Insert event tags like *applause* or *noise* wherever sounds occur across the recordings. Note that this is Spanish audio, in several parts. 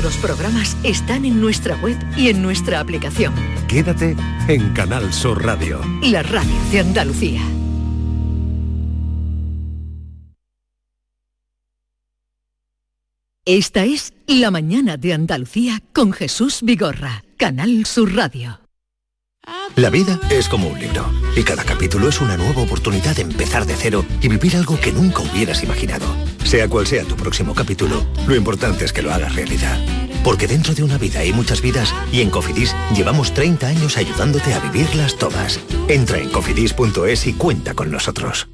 Nuestros programas están en nuestra web y en nuestra aplicación. Quédate en Canal Sur Radio. La radio de Andalucía. Esta es La mañana de Andalucía con Jesús Vigorra, Canal Sur Radio. La vida es como un libro y cada capítulo es una nueva oportunidad de empezar de cero y vivir algo que nunca hubieras imaginado. Sea cual sea tu próximo capítulo, lo importante es que lo hagas realidad. Porque dentro de una vida hay muchas vidas y en Cofidis llevamos 30 años ayudándote a vivirlas todas. Entra en cofidis.es y cuenta con nosotros.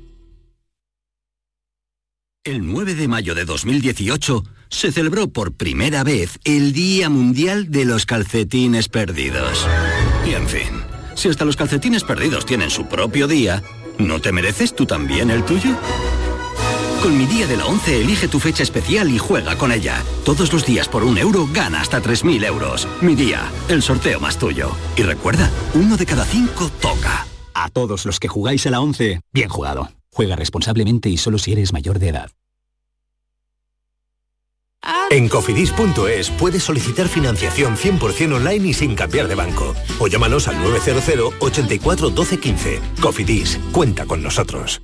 El 9 de mayo de 2018 se celebró por primera vez el Día Mundial de los Calcetines Perdidos. Y en fin, si hasta los calcetines perdidos tienen su propio día, ¿no te mereces tú también el tuyo? Con mi día de la 11 elige tu fecha especial y juega con ella. Todos los días por un euro gana hasta 3.000 euros. Mi día, el sorteo más tuyo. Y recuerda, uno de cada cinco toca. A todos los que jugáis a la 11, bien jugado. Juega responsablemente y solo si eres mayor de edad. En cofidis.es puedes solicitar financiación 100% online y sin cambiar de banco. O llámanos al 900 84 12 15. Cofidis, cuenta con nosotros.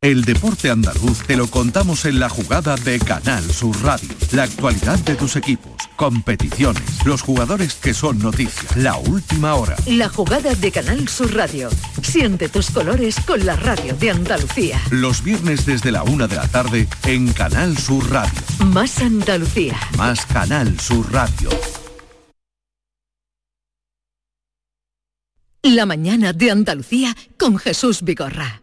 El deporte andaluz te lo contamos en la jugada de Canal Sur Radio. La actualidad de tus equipos, competiciones, los jugadores que son noticias, la última hora. La jugada de Canal Sur Radio. Siente tus colores con la radio de Andalucía. Los viernes desde la una de la tarde en Canal Sur Radio. Más Andalucía. Más Canal Sur Radio. La mañana de Andalucía con Jesús Vigorra.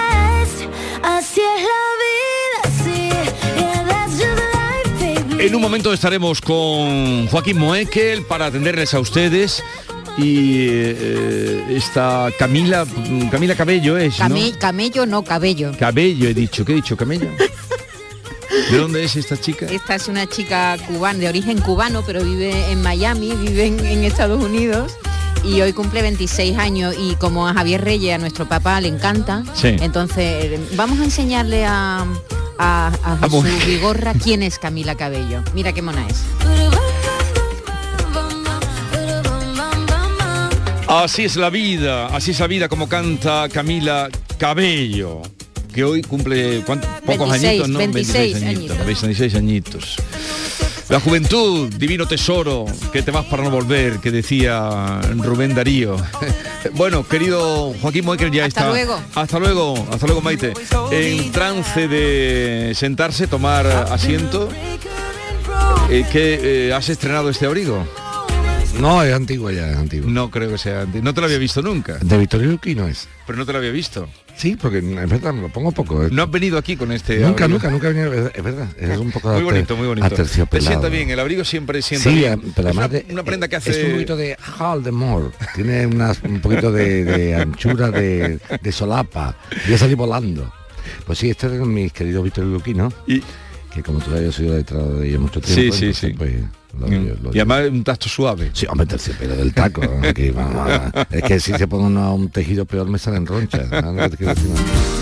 En un momento estaremos con Joaquín Moekel para atenderles a ustedes y eh, esta Camila Camila Cabello es, ¿no? Came- Camello, no cabello. Cabello he dicho, ¿qué he dicho? Camello. ¿De dónde es esta chica? Esta es una chica cubana, de origen cubano, pero vive en Miami, vive en, en Estados Unidos. Y hoy cumple 26 años y como a Javier Reyes, a nuestro papá, le encanta, Sí. entonces vamos a enseñarle a, a, a. Jesús Vigorra quién es Camila Cabello. Mira qué mona es. Así es la vida, así es la vida como canta Camila Cabello, que hoy cumple ¿cuánto? pocos 26, añitos, ¿no? 26 añitos, añtos. 26 añitos. La juventud, divino tesoro, que te vas para no volver, que decía Rubén Darío. *laughs* bueno, querido Joaquín Moekel ya Hasta está. luego. Hasta luego, hasta luego Maite. En trance de sentarse, tomar asiento. Eh, ¿Qué eh, has estrenado este abrigo? No, es antiguo ya, es antiguo. No creo que sea antiguo. No te lo había visto nunca. De Victoria Luqui no es. Pero no te lo había visto. Sí, porque es verdad, me lo pongo poco. No has venido aquí con este nunca, abrigo. nunca, nunca he venido, es verdad. Es un poco Muy bonito, muy bonito. Te sienta bien, el abrigo siempre sienta Sí, bien. eh, pero Es una, además de- una prenda que hace... Es un poquito de Haldemore, tiene unas- un poquito de, de anchura de, de solapa, voy a salir volando. Pues sí, este es mis queridos Víctor Luqui, ¿no? Y, Que como has sido detrás de ellos mucho tiempo, Sí, sí, entonces, sí. pues, lo- Mm. lo- y además un tacto suave. Sí, hombre, terciopelo del taco. *laughs* aquí, es que si se pone uno a un tejido peor me salen ronchas. ¿no? ¿Qué te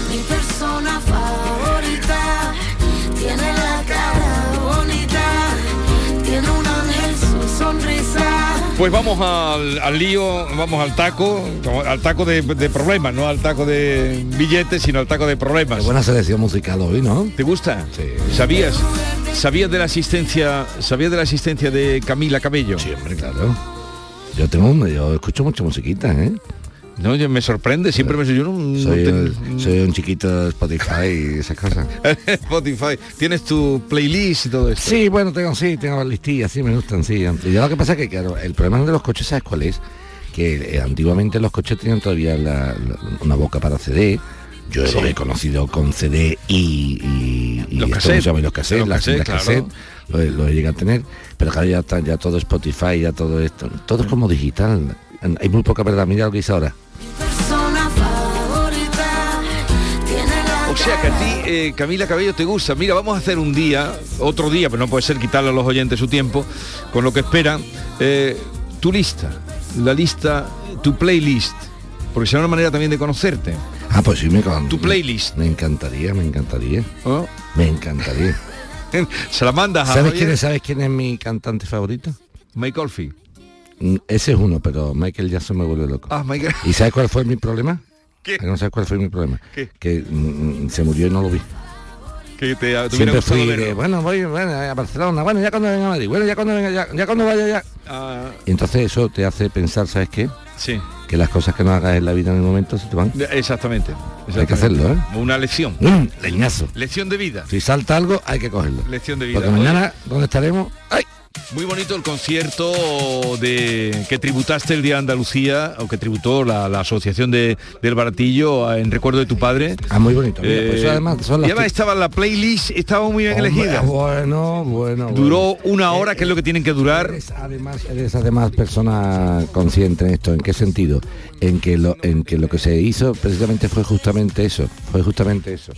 Pues vamos al, al lío, vamos al taco, al taco de, de problemas, no al taco de billetes, sino al taco de problemas. Qué buena selección musical hoy, ¿no? ¿Te gusta? Sí. ¿Sabías? ¿Sabías de la asistencia, sabías de la asistencia de Camila Cabello? Sí, hombre, claro. Yo tengo, yo escucho mucha musiquita, ¿eh? No, yo- me sorprende, siempre me yo no, no Soy, te- un- soy un chiquito de Spotify y esas cosas. *laughs* Spotify, tienes tu playlist y todo esto. Sí, bueno, tengo, sí, tengo listillas, sí, me gustan, sí. Y lo que pasa es que, claro, el problema de los coches, ¿sabes cuál es? Que eh, antiguamente los coches tenían todavía la- la- una boca para CD. Yo Sí. los he conocido con CD y, y- Los esto cassettes. no se llama los cassettes, Los las, cassettes, claro. cassettes, lo, lo llegan a tener, pero claro, ya está, ya todo Spotify, ya todo esto, todo es como digital. Hay muy poca verdad, mira lo que dice ahora. Persona favorita tiene la O sea que a ti, eh, Camila Cabello, te gusta. Mira, vamos a hacer un día, otro día, pero no puede ser quitarle a los oyentes su tiempo, con lo que esperan, eh, tu lista, la lista, tu playlist, porque será una manera también de conocerte. Ah, pues sí, me con- Tu playlist. Me encantaría, me encantaría. ¿no? Me encantaría. *laughs* Se la mandas a ¿Sabes quién, es, ¿Sabes quién es mi cantante favorito? Mike Oldfield. Mm, Ese es uno, pero Michael Jackson me vuelve loco. Ah, Mike. ¿Y sabes cuál fue mi problema? ¿Qué? ¿No sabes cuál fue mi problema? ¿Qué? Que mm, se murió y no lo vi. Que te, Siempre fui de, bueno, voy bueno, a Barcelona, bueno, ya cuando venga a Madrid, bueno, ya cuando venga, ya, ya cuando vaya ya. Ah, Y entonces eso te hace pensar, ¿sabes qué? sí, Que las cosas que no hagas en la vida en el momento se te van. exactamente. Hay que exactamente. hacerlo, ¿eh? Una lección. Mm, leñazo. Lección de vida. Si salta algo, hay que cogerlo. Lección de vida. Porque mañana, ¿dónde estaremos? ¡Ay! Muy bonito el concierto de que tributaste el Día de Andalucía, o que tributó la, la Asociación de, del Baratillo en recuerdo de tu padre. Ah, muy bonito. mira, pues Eh, además son y las estaba la playlist, estaba muy bien Hombre, elegida. Bueno, bueno. Duró bueno. una hora, que es lo que tienen que durar. Eres además, eres además persona consciente en esto. ¿En qué sentido? En que lo, en que lo que se hizo precisamente fue justamente eso. Fue justamente eso.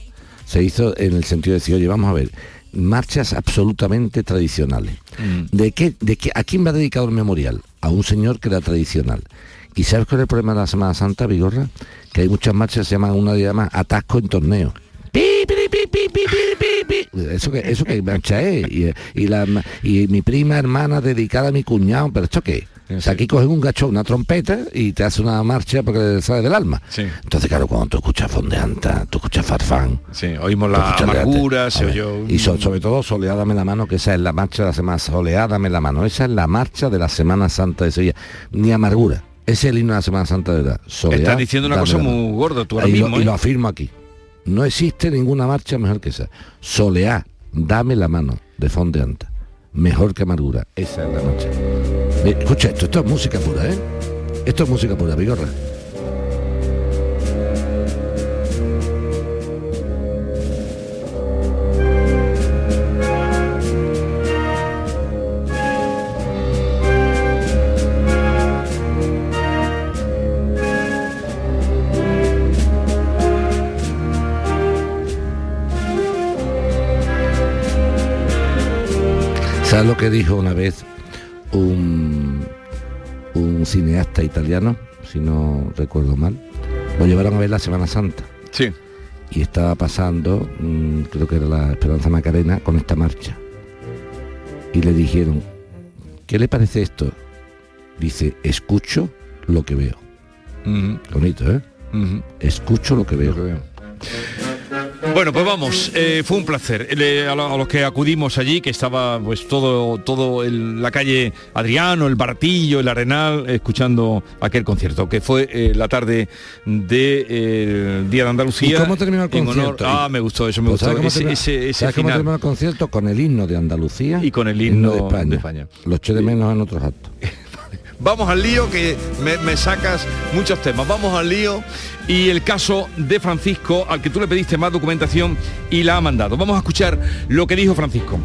Se hizo en el sentido de decir, oye, vamos a ver, marchas absolutamente tradicionales. Mm. ¿De qué, de qué, ¿A quién va dedicado el memorial? A un señor que era tradicional. ¿Y sabes cuál es el problema de la Semana Santa, Vigorra? Que hay muchas marchas se llaman, una de llama atasco en torneo. Pi, pi, pi. Eso que, eso que marcha es. Y, y la, y mi prima hermana dedicada a mi cuñado, pero ¿esto qué? O sea, aquí cogen un gacho, una trompeta y te hace una marcha porque le sale del alma. Sí. Entonces, claro, cuando tú escuchas fondeanta, tú escuchas farfán, Sí, oímos la amargura, se oyó... Y so- sobre todo Soleádame la mano, que esa es la marcha de la semana, Soleádame la mano, esa es la marcha de la Semana Santa de Sevilla. Ni amargura. Ese es el himno de la Semana Santa de verdad. Soleá, Estás diciendo una cosa la muy gorda tú ahora y, mismo. lo, y ¿eh? lo afirmo aquí. No existe ninguna marcha mejor que esa. Soleá, dame la mano, de Fondeanta. Mejor que amargura. Esa es la marcha. Escucha esto, esto es música pura, ¿eh? Esto es música pura, Vigorra. ¿Sabes lo que dijo una vez un, un cineasta italiano, si no recuerdo mal? Lo llevaron a ver la Semana Santa Sí. y estaba pasando, mm, creo que era la Esperanza Macarena, con esta marcha. Y le dijeron, ¿qué le parece esto? Dice, escucho lo que veo. Bonito, ¿eh? Escucho lo que veo. Bueno, pues vamos, eh, fue un placer. Le- a, lo- a los que acudimos allí, que estaba pues todo, todo el- la calle Adriano, el Baratillo, el Arenal, escuchando aquel concierto, que fue eh, la tarde del Día de Andalucía. ¿Y cómo terminó el honor- concierto? ah, me gustó eso, me Pues gustó ¿sabes cómo ese, terminó- ese, ese ¿sabes cómo final. terminó el concierto? Con el himno de Andalucía Y con el himno de España. de España. Lo eché de menos en otros actos. *laughs* Vamos al lío, que me, me sacas muchos temas. Vamos al lío y el caso de Francisco, al que tú le pediste más documentación y la ha mandado. Vamos a escuchar lo que dijo Francisco.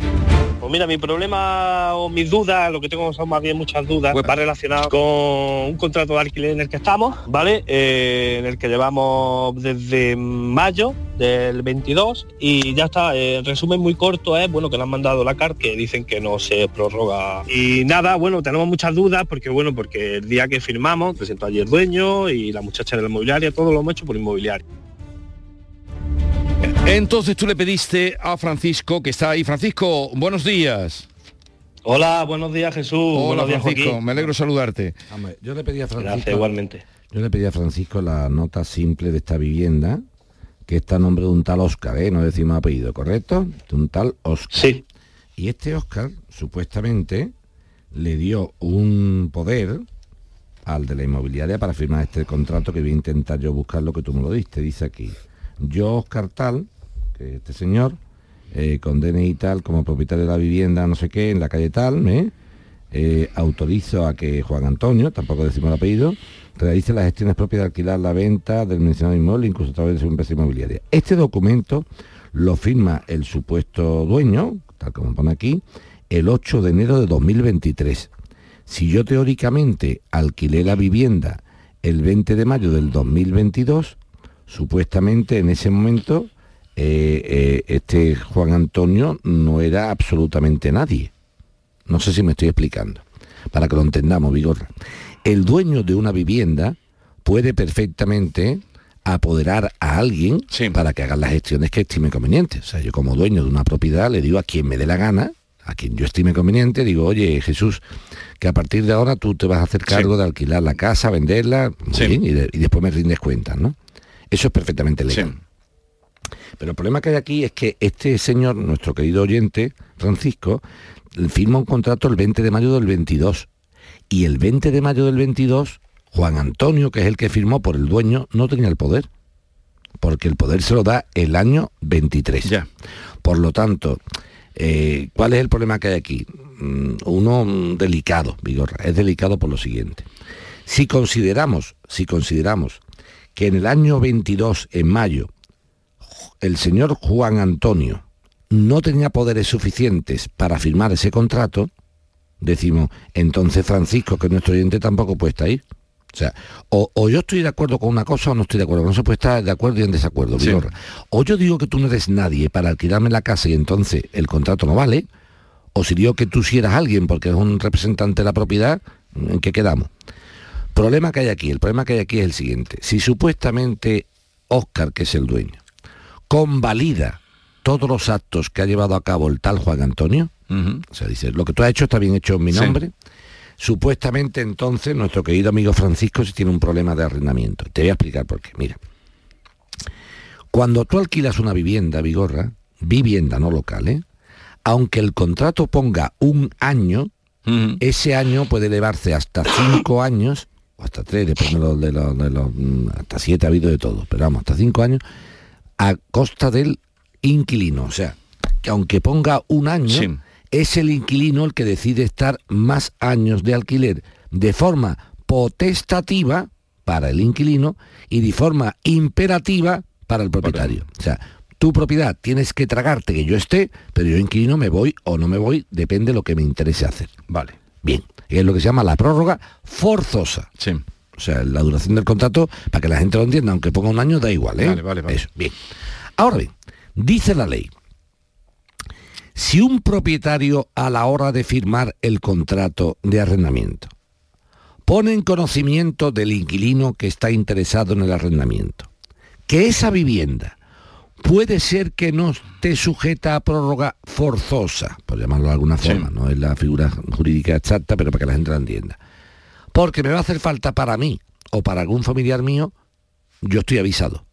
Pues mira, mi problema o mis dudas, lo que tengo son más bien muchas dudas, pues va relacionado con un contrato de alquiler en el que estamos, ¿vale? Eh, en el que llevamos desde mayo del 22 y ya está. eh, en resumen muy corto es, bueno, que le han mandado la carta que dicen que no se prorroga. Y nada, bueno, tenemos muchas dudas porque, bueno, porque el día que firmamos presentó allí el dueño y la muchacha de la inmobiliaria, todo lo hemos hecho por inmobiliaria. Entonces tú le pediste a Francisco, que está ahí. Francisco, buenos días. Hola, buenos días Jesús. Hola buenos días Francisco, Joaquín. me alegro saludarte. Hombre, yo le pedí a Francisco. Gracias igualmente. Yo le pedí a Francisco la nota simple de esta vivienda, que está a nombre de un tal Oscar, ¿eh? no decimos apellido, ¿correcto? De un tal Oscar. Sí. Y este Oscar, supuestamente, le dio un poder al de la inmobiliaria para firmar este contrato que voy a intentar yo buscar lo que tú me lo diste. Dice aquí, yo Oscar tal, que este señor, eh, con DNI tal, como propietario de la vivienda, no sé qué, en la calle tal, ¿eh? eh, autorizo a que Juan Antonio, tampoco decimos el apellido, realice las gestiones propias de alquilar la venta del mencionado inmueble, incluso a través de su empresa inmobiliaria. Este documento lo firma el supuesto dueño, tal como pone aquí, el 8 de enero de 2023. Si yo teóricamente alquilé la vivienda el 20 de mayo del 2022, supuestamente en ese momento eh, eh, este Juan Antonio no era absolutamente nadie. No sé si me estoy explicando, para que lo entendamos, Vigorra. El dueño de una vivienda puede perfectamente apoderar a alguien para que haga las gestiones que estime convenientes. O sea, yo como dueño de una propiedad le digo a quien me dé la gana, a quien yo estime conveniente, digo, oye Jesús, que a partir de ahora tú te vas a hacer cargo de alquilar la casa, venderla, y, después me rindes cuentas, ¿no? Eso es perfectamente legal. Pero el problema que hay aquí es que este señor, nuestro querido oyente, Francisco, firma un contrato el 20 de mayo del 22. Y el 20 de mayo del 22, Juan Antonio, que es el que firmó por el dueño, no tenía el poder. Porque el poder se lo da el año 23. Ya. Por lo tanto, eh, ¿cuál es el problema que hay aquí? Mm, uno mm, delicado, Vigorra. Es delicado por lo siguiente. Si consideramos, si consideramos que en el año 22, en mayo, el señor Juan Antonio no tenía poderes suficientes para firmar ese contrato, decimos, entonces Francisco, que nuestro oyente tampoco puede estar ahí. O sea, o, yo estoy de acuerdo con una cosa o no estoy de acuerdo. No se puede estar de acuerdo y en desacuerdo. O yo digo que tú no eres nadie para alquilarme la casa y entonces el contrato no vale, o si digo que tú si eras alguien porque es un representante de la propiedad, ¿en qué quedamos? Problema que hay aquí, el problema que hay aquí es el siguiente. Si supuestamente Oscar, que es el dueño, convalida todos los actos que ha llevado a cabo el tal Juan Antonio, o sea, dice, lo que tú has hecho está bien hecho en mi nombre, supuestamente entonces nuestro querido amigo Francisco si tiene un problema de arrendamiento. Te voy a explicar por qué. Mira, cuando tú alquilas una vivienda, Vigorra, vivienda no local, ¿eh? aunque el contrato ponga un año, ese año puede elevarse hasta cinco años, hasta tres, depende de los, de los, mm, hasta siete ha habido de todo, pero vamos, hasta cinco años, a costa del inquilino. O sea, que aunque ponga un año, es el inquilino el que decide estar más años de alquiler de forma potestativa para el inquilino y de forma imperativa para el propietario. O sea, tu propiedad tienes que tragarte que yo esté, pero yo inquilino me voy o no me voy, depende de lo que me interese hacer. Vale. Bien, es lo que se llama la prórroga forzosa. Sí. O sea, la duración del contrato, para que la gente lo entienda, aunque ponga un año, da igual, ¿eh? Vale, vale, vale. Eso, bien. Ahora bien, dice la ley, si un propietario a la hora de firmar el contrato de arrendamiento pone en conocimiento del inquilino que está interesado en el arrendamiento que esa vivienda puede ser que no esté sujeta a prórroga forzosa, por llamarlo de alguna forma, no es la figura jurídica exacta, pero para que la gente la entienda. Porque me va a hacer falta para mí o para algún familiar mío, yo estoy avisado.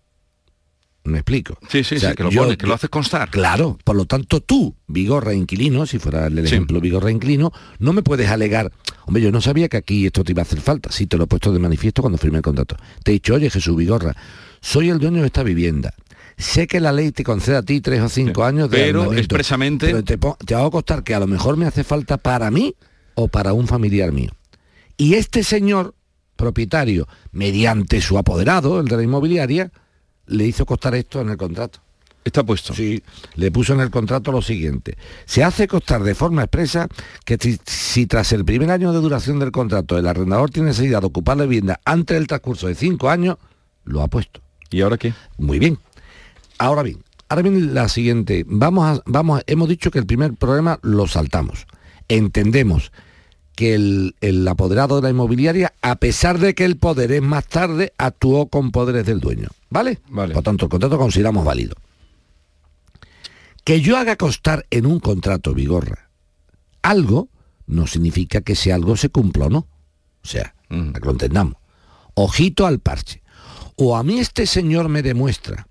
¿Me explico? Sí, sí, sí que lo pones, que lo haces constar. Claro, por lo tanto tú, Vigorra Inquilino, si fuera el ejemplo Vigorra Inquilino, no me puedes alegar, hombre, yo no sabía que aquí esto te iba a hacer falta, sí te lo he puesto de manifiesto cuando firmé el contrato. Te he dicho, oye Jesús Vigorra, soy el dueño de esta vivienda. Sé que la ley te concede a ti tres o cinco años de Pero expresamente... Pero te, te hago costar que a lo mejor me hace falta para mí o para un familiar mío. Y este señor propietario, mediante su apoderado, el de la inmobiliaria, le hizo costar esto en el contrato. Está puesto. Sí, le puso en el contrato lo siguiente. Se hace costar de forma expresa que si, tras el primer año de duración del contrato el arrendador tiene necesidad de ocupar la vivienda antes del transcurso de cinco años, lo ha puesto. ¿Y ahora qué? Muy bien. Ahora bien, ahora viene la siguiente. Vamos a, vamos hemos dicho que el primer problema lo saltamos. Entendemos que el, apoderado de la inmobiliaria, a pesar de que el poder es más tarde, actuó con poderes del dueño. ¿Vale? Vale. Por tanto, el contrato consideramos válido. Que yo haga constar en un contrato, Vigorra, algo, no significa que ese algo se cumpla o no. O sea, que lo entendamos. Ojito al parche. O a mí este señor me demuestra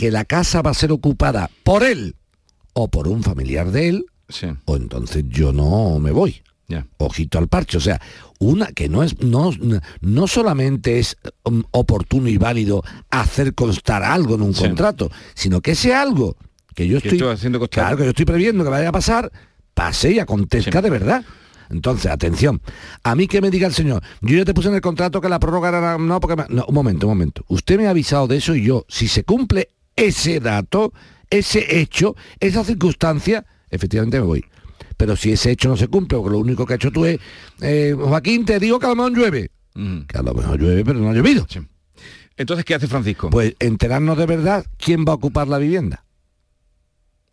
que la casa va a ser ocupada por él o por un familiar de él, o entonces yo no me voy. Ojito al parche. O sea, una que no es, no, no solamente es um, oportuno y válido hacer constar algo en un contrato, sino que ese algo que yo estoy, haciendo claro, que yo estoy previendo que vaya a pasar, pase y acontezca de verdad. Entonces, atención, a mí que me diga el señor, yo ya te puse en el contrato que la prórroga era... No, porque... me- No, un momento, un momento. Usted me ha avisado de eso y yo, si se cumple ese dato, ese hecho, esa circunstancia, efectivamente me voy. Pero si ese hecho no se cumple, porque lo único que ha hecho tú es, eh, Joaquín, te digo que a lo mejor llueve. Que a lo mejor llueve, pero no ha llovido. Entonces, ¿qué hace Francisco? Pues enterarnos de verdad quién va a ocupar la vivienda.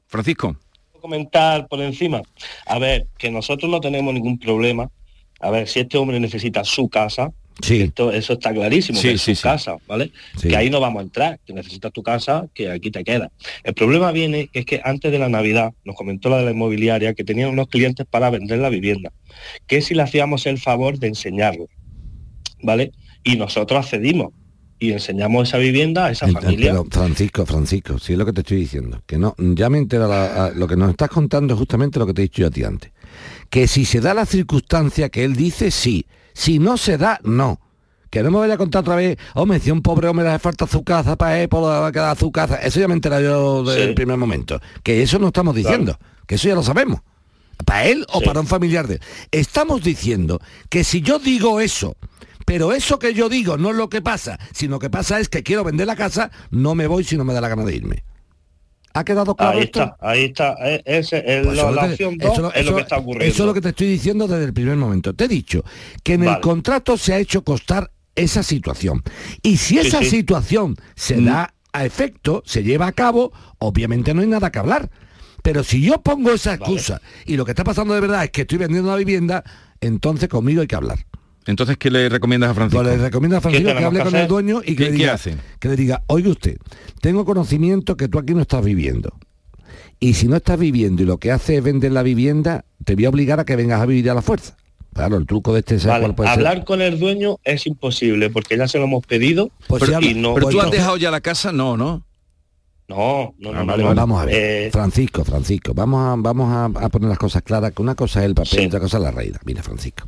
Francisco. comentar por encima. A ver, que nosotros no tenemos ningún problema. A ver, si este hombre necesita su casa, esto- eso está clarísimo, Sí, que es sí, sí. casa, ¿vale? Sí. Que ahí no vamos a entrar, que necesitas tu casa, que aquí te queda. El problema viene que es que antes de la Navidad, nos comentó la de la inmobiliaria, que tenían unos clientes para vender la vivienda, que si le hacíamos el favor de enseñarlo, ¿vale? Y nosotros accedimos y enseñamos esa vivienda a esa familia. Pero Francisco, Francisco, sí es lo que te estoy diciendo. Que no, ya me entero la- a- lo que nos estás contando es justamente lo que te he dicho yo a ti antes. Que si se da la circunstancia que él dice, sí. Si no se da, no. Que no me vaya a contar otra vez, hombre, si a un pobre hombre le hace falta su casa para él, va a quedar su casa. Eso ya me enteré yo del Sí. primer momento. Que eso no estamos diciendo. Que eso ya lo sabemos. Para él o para un familiar de él. Estamos diciendo que si yo digo eso, pero eso que yo digo no es lo que pasa, sino que pasa es que quiero vender la casa, no me voy si no me da la gana de irme. ¿Ha quedado claro Ahí esto? está, ahí está. Eh, ese- el- Pues la, es lo la que- opción eso 2 lo- es lo eso- que está ocurriendo. Eso es lo que te estoy diciendo desde el primer momento. Te he dicho que en el contrato se ha hecho costar esa situación. Y si esa sí. Mm. situación se da a efecto, se lleva a cabo, obviamente no hay nada que hablar. Pero si yo pongo esa excusa y lo que está pasando de verdad es que estoy vendiendo una vivienda, entonces conmigo hay que hablar. Entonces, ¿qué le recomiendas a Francisco? Pues le recomiendo a Francisco que hable con hacer? el dueño y que ¿Qué- le, diga, hace? que le diga, oiga usted, tengo conocimiento que tú aquí no estás viviendo. Y si no estás viviendo y lo que hace es vender la vivienda, te voy a obligar a que vengas a vivir a la fuerza. Claro, el truco de este ¿sabes Vale, puede ser? hablar con el dueño es imposible porque ya se lo hemos pedido Pues pero, y no. Pero tú has dejado ya la casa, no, ¿no? No, no, no, Ah, no, vale, no. vale. Vamos a ver, Eh, Francisco, Francisco, vamos a, vamos a, a poner las cosas claras, que una cosa es el papel y otra cosa es la raíz. Mira, Francisco.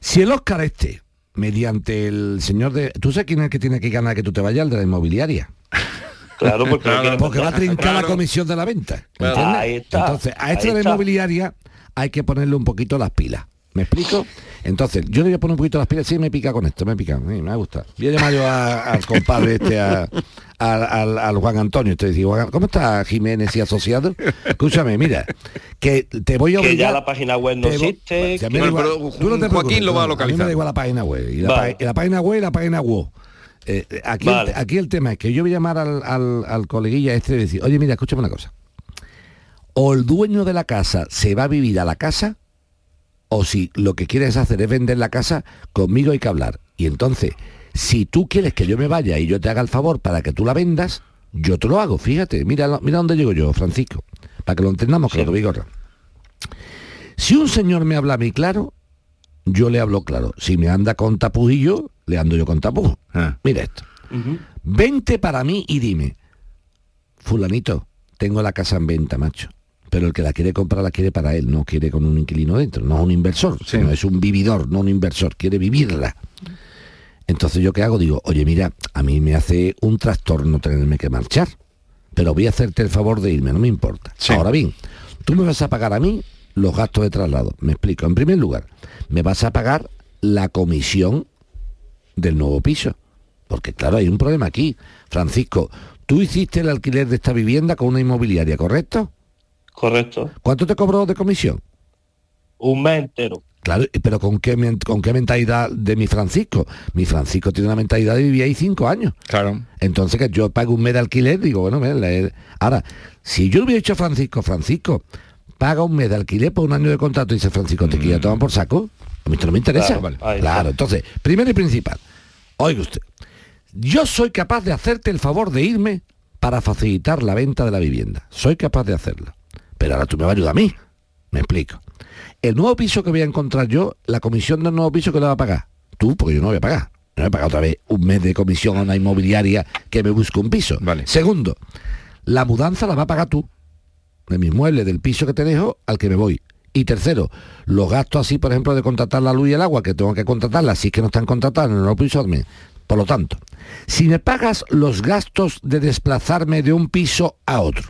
Si el Oscar este, mediante el señor de... ¿Tú sabes quién es el que tiene que ganar que tú te vayas? El de la inmobiliaria. Claro, porque, quiere Porque va a trincar la Claro. comisión de la venta. Claro. ¿entiendes? Ahí está, Entonces, a este de la inmobiliaria hay que ponerle un poquito las pilas. ¿Me explico? Entonces, yo le voy a poner un poquito las pilas, sí, me pica con esto, me pica, sí, me ha gustado. Voy a llamar yo a- al compadre este, a- al, al- al Juan Antonio, te digo, "Juan, ¿cómo está Jiménez y asociado? Escúchame, mira, que te voy a que obligar... ya la página web no existe. A que- igual, pero tú no te Joaquín lo va a localizar. mí me da igual la página web. Y la, Vale. pa- y la página web y la página web. Eh, eh, aquí, Vale. el, aquí el tema es que yo voy a llamar al, al, al coleguilla este y decir, oye, mira, escúchame una cosa. O el dueño de la casa se va a vivir a la casa, o si lo que quieres hacer es vender la casa, conmigo hay que hablar. Y entonces, si tú quieres que yo me vaya y yo te haga el favor para que tú la vendas, yo te lo hago, fíjate, mira, lo- mira dónde llego yo, Francisco, para que lo entendamos claro, Vigorra. Si un señor me habla a mí claro, yo le hablo claro. Si me anda con tapujillo, le ando yo con tapujos. Ah. Mira esto. Vente para mí y dime, fulanito, tengo la casa en venta, macho. Pero el que la quiere comprar la quiere para él, no quiere con un inquilino dentro, no es un inversor, sino es un vividor, no un inversor, quiere vivirla. Entonces yo qué hago, digo, oye mira, a mí me hace un trastorno tenerme que marchar, pero voy a hacerte el favor de irme, no me importa. Ahora bien, tú me vas a pagar a mí los gastos de traslado. Me explico. En primer lugar, me vas a pagar la comisión del nuevo piso. Porque claro, hay un problema aquí. Francisco, tú hiciste el alquiler de esta vivienda con una inmobiliaria, ¿correcto? Correcto. ¿Cuánto te cobró de comisión? Un mes entero. Claro, pero ¿con qué, ¿con qué mentalidad de mi Francisco? Mi Francisco tiene una mentalidad de vivir ahí cinco años. Claro. Entonces que yo pago un mes de alquiler, digo, bueno, mira, le- ahora, si yo hubiera dicho a Francisco, Francisco, paga un mes de alquiler por un año de contrato, dice Francisco, te quiero tomar por saco. A mí esto no me interesa. Claro, vale. Entonces, primero y principal, oiga usted, yo soy capaz de hacerte el favor de irme para facilitar la venta de la vivienda. Soy capaz de hacerlo. Pero ahora tú me vas a ayudar a mí. Me explico. El nuevo piso que voy a encontrar yo, la comisión del nuevo piso que le va a pagar. Tú, porque yo no voy a pagar. No voy a pagar otra vez un mes de comisión a una inmobiliaria que me busque un piso. Segundo, la mudanza la va a pagar tú. De mis muebles, del piso que te dejo al que me voy. Y tercero, los gastos así, por ejemplo, de contratar la luz y el agua, que tengo que contratarla, si es que no están contratadas en el nuevo piso, por lo tanto, si me pagas los gastos de desplazarme de un piso a otro,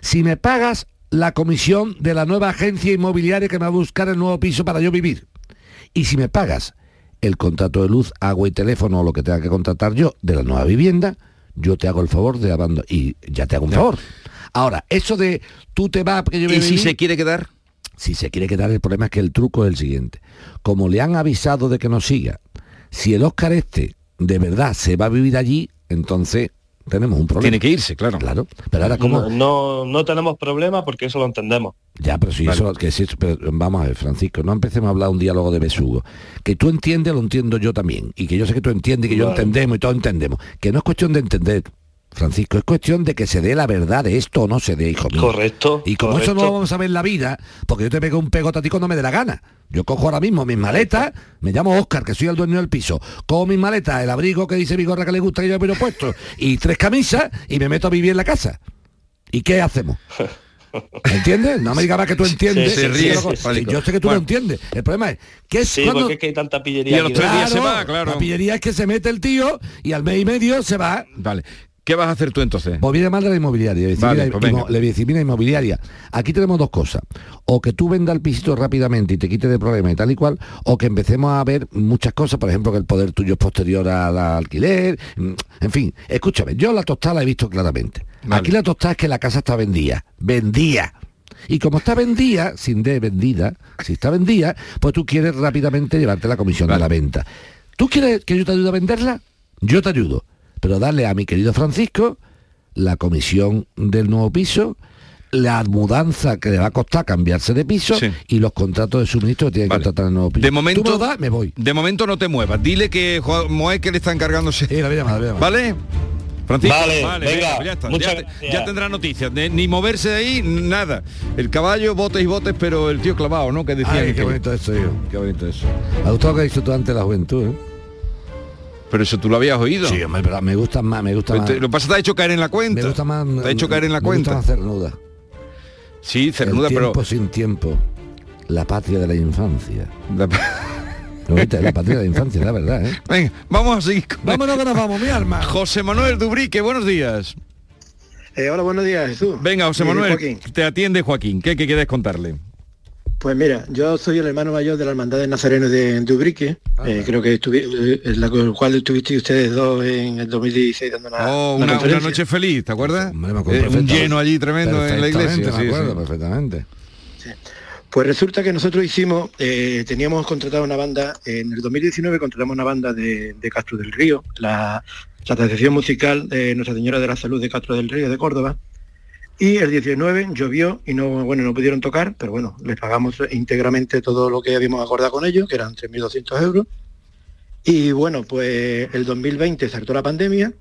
si me pagas la comisión de la nueva agencia inmobiliaria que me va a buscar el nuevo piso para yo vivir. Y si me pagas el contrato de luz, agua y teléfono o lo que tenga que contratar yo de la nueva vivienda, yo te hago el favor de abandonar y ya te hago un favor. Ahora, eso de tú te vas porque yo voy ¿Y a si se quiere quedar? si se quiere quedar, el problema es que el truco es el siguiente. Como le han avisado de que no siga, si el Oscar este de verdad se va a vivir allí, entonces tenemos un problema. Tiene que irse, claro. Claro. Pero ahora, ¿cómo? No, no, no tenemos problema porque eso lo entendemos. Ya, pero si eso, que si pero vamos a ver, Francisco, no empecemos a hablar un diálogo de besugo. Que tú entiendes, lo entiendo yo también. Y que yo sé que tú entiendes, y que yo Vale. entendemos y todos entendemos. Que no es cuestión de entender, Francisco, es cuestión de que se dé la verdad de esto o no se dé, hijo mío. Correcto. Y como eso no lo vamos a ver en la vida, porque yo te pego un pegote a ti cuando me dé la gana. Yo cojo ahora mismo mis maletas, me llamo Oscar, que soy el dueño del piso, cojo mis maletas, el abrigo que dice Vigorra que le gusta que yo me puesto, y tres camisas, y me meto a vivir en la casa. ¿Y qué hacemos? *laughs* ¿Entiendes? No me digas más que tú entiendes. Sí, sí, Sí, yo sé que tú Bueno. lo entiendes. El problema es que es Sí, cuando... porque es que hay tanta pillería. Y a los tres días se va, claro. La pillería es que se mete el tío y al mes y medio se va. Vale. ¿Qué vas a hacer tú entonces? Pues voy a llamar a la inmobiliaria. Le voy a decir, Vale, mira, pues venga. inmo- le voy a decir, mira, inmobiliaria, aquí tenemos dos cosas. O que tú vendas el pisito rápidamente y te quites de problema y tal y cual, o que empecemos a ver muchas cosas, por ejemplo, que el poder tuyo es posterior al alquiler. mm, En fin, escúchame, yo la tostada la he visto claramente. Vale. Aquí la tostada es que la casa está vendida. Vendía. Y como está vendida, sin de vendida, si está vendida, pues tú quieres rápidamente llevarte la comisión de la venta. ¿Tú quieres que yo te ayude a venderla? Yo te ayudo. Pero darle a mi querido Francisco la comisión del nuevo piso, la mudanza que le va a costar cambiarse de piso Sí. y los contratos de suministro que tiene que Vale. contratar el nuevo piso. De momento, Tú me lo das, me voy. De momento no te muevas. Dile que Moé que le está encargándose. Sí, la voy a llamar, la voy a llamar. ¿Vale? Francisco, Vale, venga, pues ya está. Ya, ya tendrá noticias. De- ni moverse de ahí, nada. El caballo, botes y botes, pero el tío clavado, ¿no? Que decían Ay, que- qué bonito eso, hijo. Qué bonito eso. Me ha gustado que has dicho tú antes la juventud, ¿eh? Pero eso tú lo habías oído. Sí, hombre, pero me gusta más, me gusta más. te- lo que pasa te ha hecho caer en la cuenta. Me gusta más. Te ha hecho caer en la me gusta cuenta. más cernuda. Sí, cernuda, el pero... tiempo sin tiempo. La patria de la infancia. La- *laughs* la patria de la infancia, la verdad, ¿eh? Venga, vamos a seguir con... Vámonos que nos vamos, mi arma. *laughs* José Manuel Dubrique, buenos días. Eh, hola, buenos días, Jesús. Venga, José Manuel, te atiende Joaquín. ¿Qué, qué quieres contarle? Pues mira, yo soy el hermano mayor de la Hermandad de Nazareno de, de Ubrique. Eh, creo que estuvi, eh, la cual estuvisteis ustedes dos en el 2016 dando una, Oh, una una, una conferencia. noche feliz, ¿te acuerdas? Hombre, me acuerdo Eh, un lleno allí tremendo en la iglesia. Perfectamente, sí, me acuerdo, sí. perfectamente. Pues resulta que nosotros hicimos, eh, teníamos contratado una banda, en el 2019 contratamos una banda de, de Castro del Río, la, la Asociación Musical de Nuestra Señora de la Salud de Castro del Río de Córdoba. Y el 19 llovió y no, bueno, no pudieron tocar, pero bueno, les pagamos íntegramente todo lo que habíamos acordado con ellos, que eran 3.200 euros. Y bueno, pues el 2020 saltó la pandemia,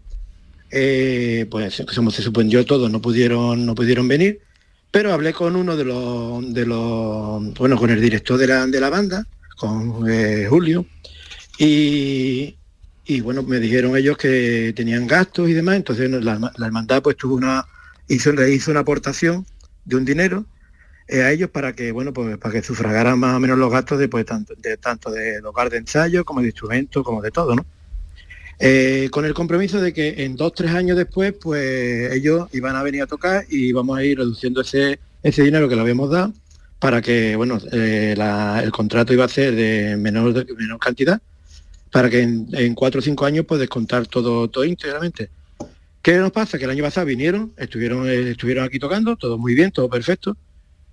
eh, pues como se suspendió todo, no pudieron, no pudieron venir, pero hablé con uno de los, de los bueno, con el director de la, de la banda, con eh, Julio, y, y bueno, me dijeron ellos que tenían gastos y demás, entonces la, la hermandad pues tuvo una, hizo, hizo una aportación de un dinero eh, a ellos para que, bueno, pues para que sufragaran más o menos los gastos de, pues, tanto, de tanto de de ensayo como de instrumentos, como de todo, ¿no? Eh, con el compromiso de que en dos, tres años después, pues ellos iban a venir a tocar y vamos a ir reduciendo ese, ese dinero que le habíamos dado para que, bueno, eh, el contrato iba a ser de menor, menor cantidad, para que en, en cuatro o cinco años pues descontar todo, todo íntegramente. ¿Qué nos pasa? Que el año pasado vinieron, estuvieron, eh, estuvieron aquí tocando, todo muy bien, todo perfecto,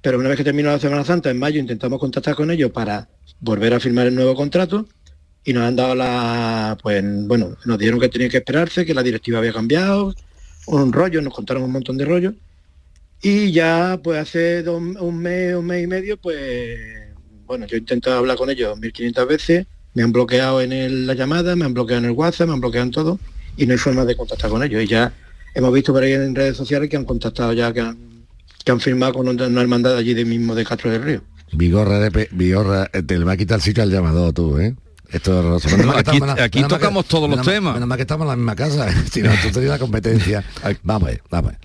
pero una vez que terminó la Semana Santa, en mayo, intentamos contactar con ellos para volver a firmar el nuevo contrato y nos han dado la, pues bueno, nos dijeron que tenían que esperarse, que la directiva había cambiado, un rollo, nos contaron un montón de rollos. Y ya pues hace un mes, un mes y medio, pues bueno, yo he intentado hablar con ellos 1500 veces, me han bloqueado en la llamada, me han bloqueado en el WhatsApp, me han bloqueado en todo y no hay forma de contactar con ellos. Y ya hemos visto por ahí en redes sociales que han contactado ya, que han, que han firmado con una, hermandad allí de mismo de Castro del Río. Vigorra, de Vigorra, eh, te le va a quitar el sitio al llamado tú, ¿eh? Esto es. No, aquí- la- que- tocamos todos los menos temas. Menos mal que estamos en la misma casa, *laughs* si no, tú tenías la competencia. *laughs* Vamos a ver, vamos a ver.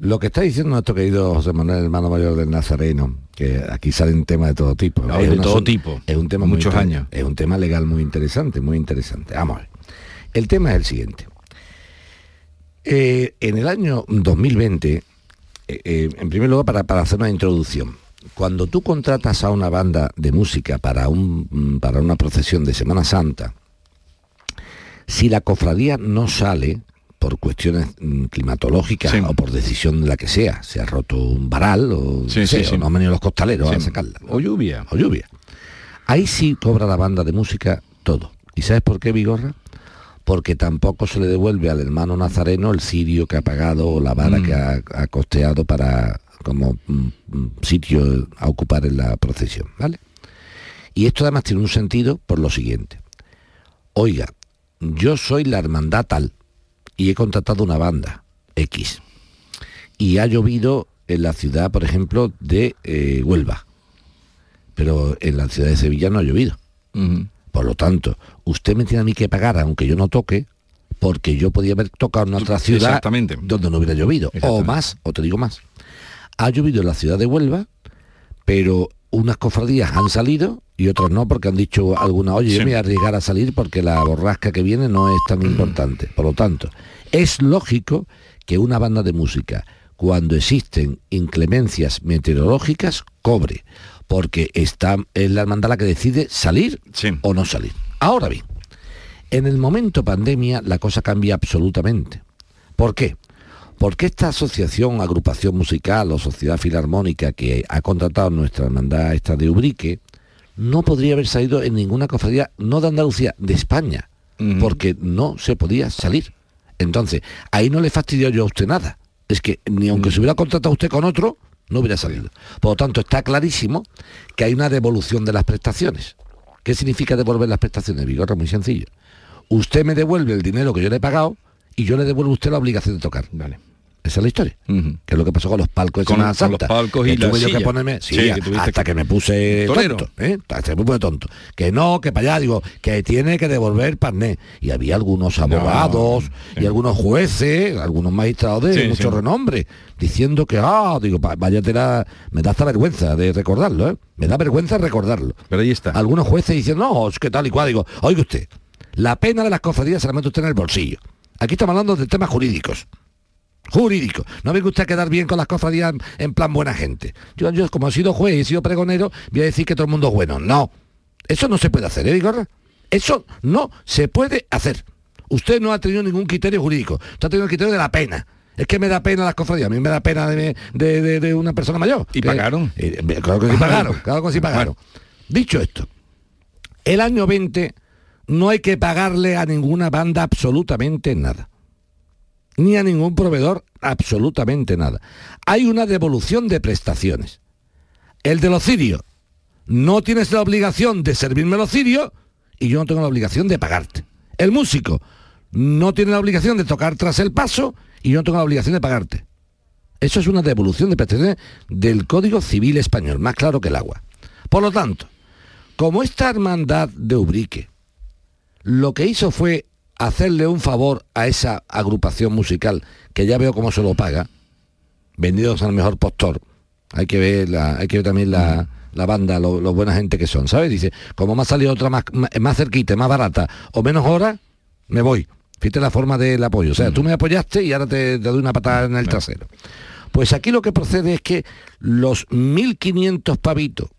Lo que está diciendo nuestro querido José Manuel, hermano mayor del Nazareno, que aquí salen temas de todo tipo. No, Es de un todo tipo. Es un tema muy Muchos inter- años. Es un tema legal muy interesante, muy interesante. Vamos a ver. El tema es el siguiente. Eh, en el año 2020, eh, eh, en primer lugar, para, para hacer una introducción. Cuando tú contratas a una banda de música para, un, mm, para una procesión de Semana Santa, si la cofradía no sale por cuestiones mm, climatológicas o por decisión de la que sea, se ha roto un varal o, Sí, no sé, sí, sí. o no han venido los costaleros a sacarla. O lluvia. O lluvia. Ahí sí cobra la banda de música todo. ¿Y sabes por qué, Vigorra? Porque tampoco se le devuelve al hermano nazareno el cirio que ha pagado o la vara Mm. que ha, ha costeado para como mm, mm, sitio a ocupar en la procesión, ¿vale? Y esto además tiene un sentido por lo siguiente. Oiga, yo soy la hermandad tal y he contratado una banda X y ha llovido en la ciudad, por ejemplo, de eh, Huelva, pero en la ciudad de Sevilla no ha llovido. Por lo tanto, usted me tiene a mí que pagar, aunque yo no toque, porque yo podía haber tocado en otra ciudad Exactamente. donde no hubiera llovido. O más, o te digo más. Ha llovido en la ciudad de Huelva, pero unas cofradías han salido y otras no, porque han dicho alguna, oye, yo me voy a arriesgar a salir porque la borrasca que viene no es tan *clears throat* importante. Por lo tanto, es lógico que una banda de música, cuando existen inclemencias meteorológicas, cobre, porque está, es la hermandad la que decide salir o no salir. Ahora bien, en el momento pandemia la cosa cambia absolutamente. ¿Por qué? Porque esta asociación, agrupación musical o sociedad filarmónica que ha contratado nuestra hermandad esta de Ubrique, no podría haber salido en ninguna cofradía, no de Andalucía, de España, porque no se podía salir. Entonces, ahí no le fastidio yo a usted nada. Es que ni aunque se hubiera contratado usted con otro, no hubiera salido. Por lo tanto, está clarísimo que hay una devolución de las prestaciones. ¿Qué significa devolver las prestaciones, Vigorra? Muy sencillo. Usted me devuelve el dinero que yo le he pagado y yo le devuelvo a usted la obligación de tocar. Vale. Esa es la historia. Que es lo que pasó con los palcos de Con- Semana con los Santa. palcos y la tuve yo que ponerme, sí, Sí, que tuviste hasta que... me puse Torero. tonto, ¿eh? hasta que me puse tonto. Que no, que para allá, digo, que tiene que devolver parné. Y había algunos abogados y algunos jueces, algunos magistrados de mucho renombre, diciendo que, ah, digo, va- vaya tela, me da hasta vergüenza de recordarlo, ¿eh? Me da vergüenza recordarlo. Pero ahí está. Algunos jueces dicen, no, es que tal y cual, digo, oiga usted, la pena de las cofradías se la mete usted en el bolsillo. Aquí estamos hablando de temas jurídicos. Jurídicos. No me gusta quedar bien con las cofradías en- plan buena gente. Yo, yo como he sido juez y he sido pregonero, voy a decir que todo el mundo es bueno. No. Eso no se puede hacer, ¿eh, Vigorra? Eso no se puede hacer. Usted no ha tenido ningún criterio jurídico. Usted ha tenido el criterio de la pena. Es que me da pena las cofradías. A mí me da pena de, de- de- de una persona mayor. ¿Y Que- pagaron? Eh, claro que sí pagaron. Claro que sí pagaron. Dicho esto, el año 20 no hay que pagarle a ninguna banda absolutamente nada. Ni a ningún proveedor absolutamente nada. Hay una devolución de prestaciones. El de los cirios. No tienes la obligación de servirme los cirios y yo no tengo la obligación de pagarte. El músico no tiene la obligación de tocar tras el paso y yo no tengo la obligación de pagarte. Eso es una devolución de prestaciones del Código Civil Español, más claro que el agua. Por lo tanto, como esta hermandad de Ubrique lo que hizo fue hacerle un favor a esa agrupación musical, que ya veo cómo se lo paga, vendidos al mejor postor, hay que ver, la- hay que ver también la, la banda, lo, lo buena gente que son, ¿sabes? Dice, como me ha salido otra más, más, más cerquita, más barata o menos horas, me voy. Fíjate la forma del apoyo. O sea, tú me apoyaste y ahora te, te doy una patada en el trasero. Pues aquí lo que procede es que los 1.500 pavitos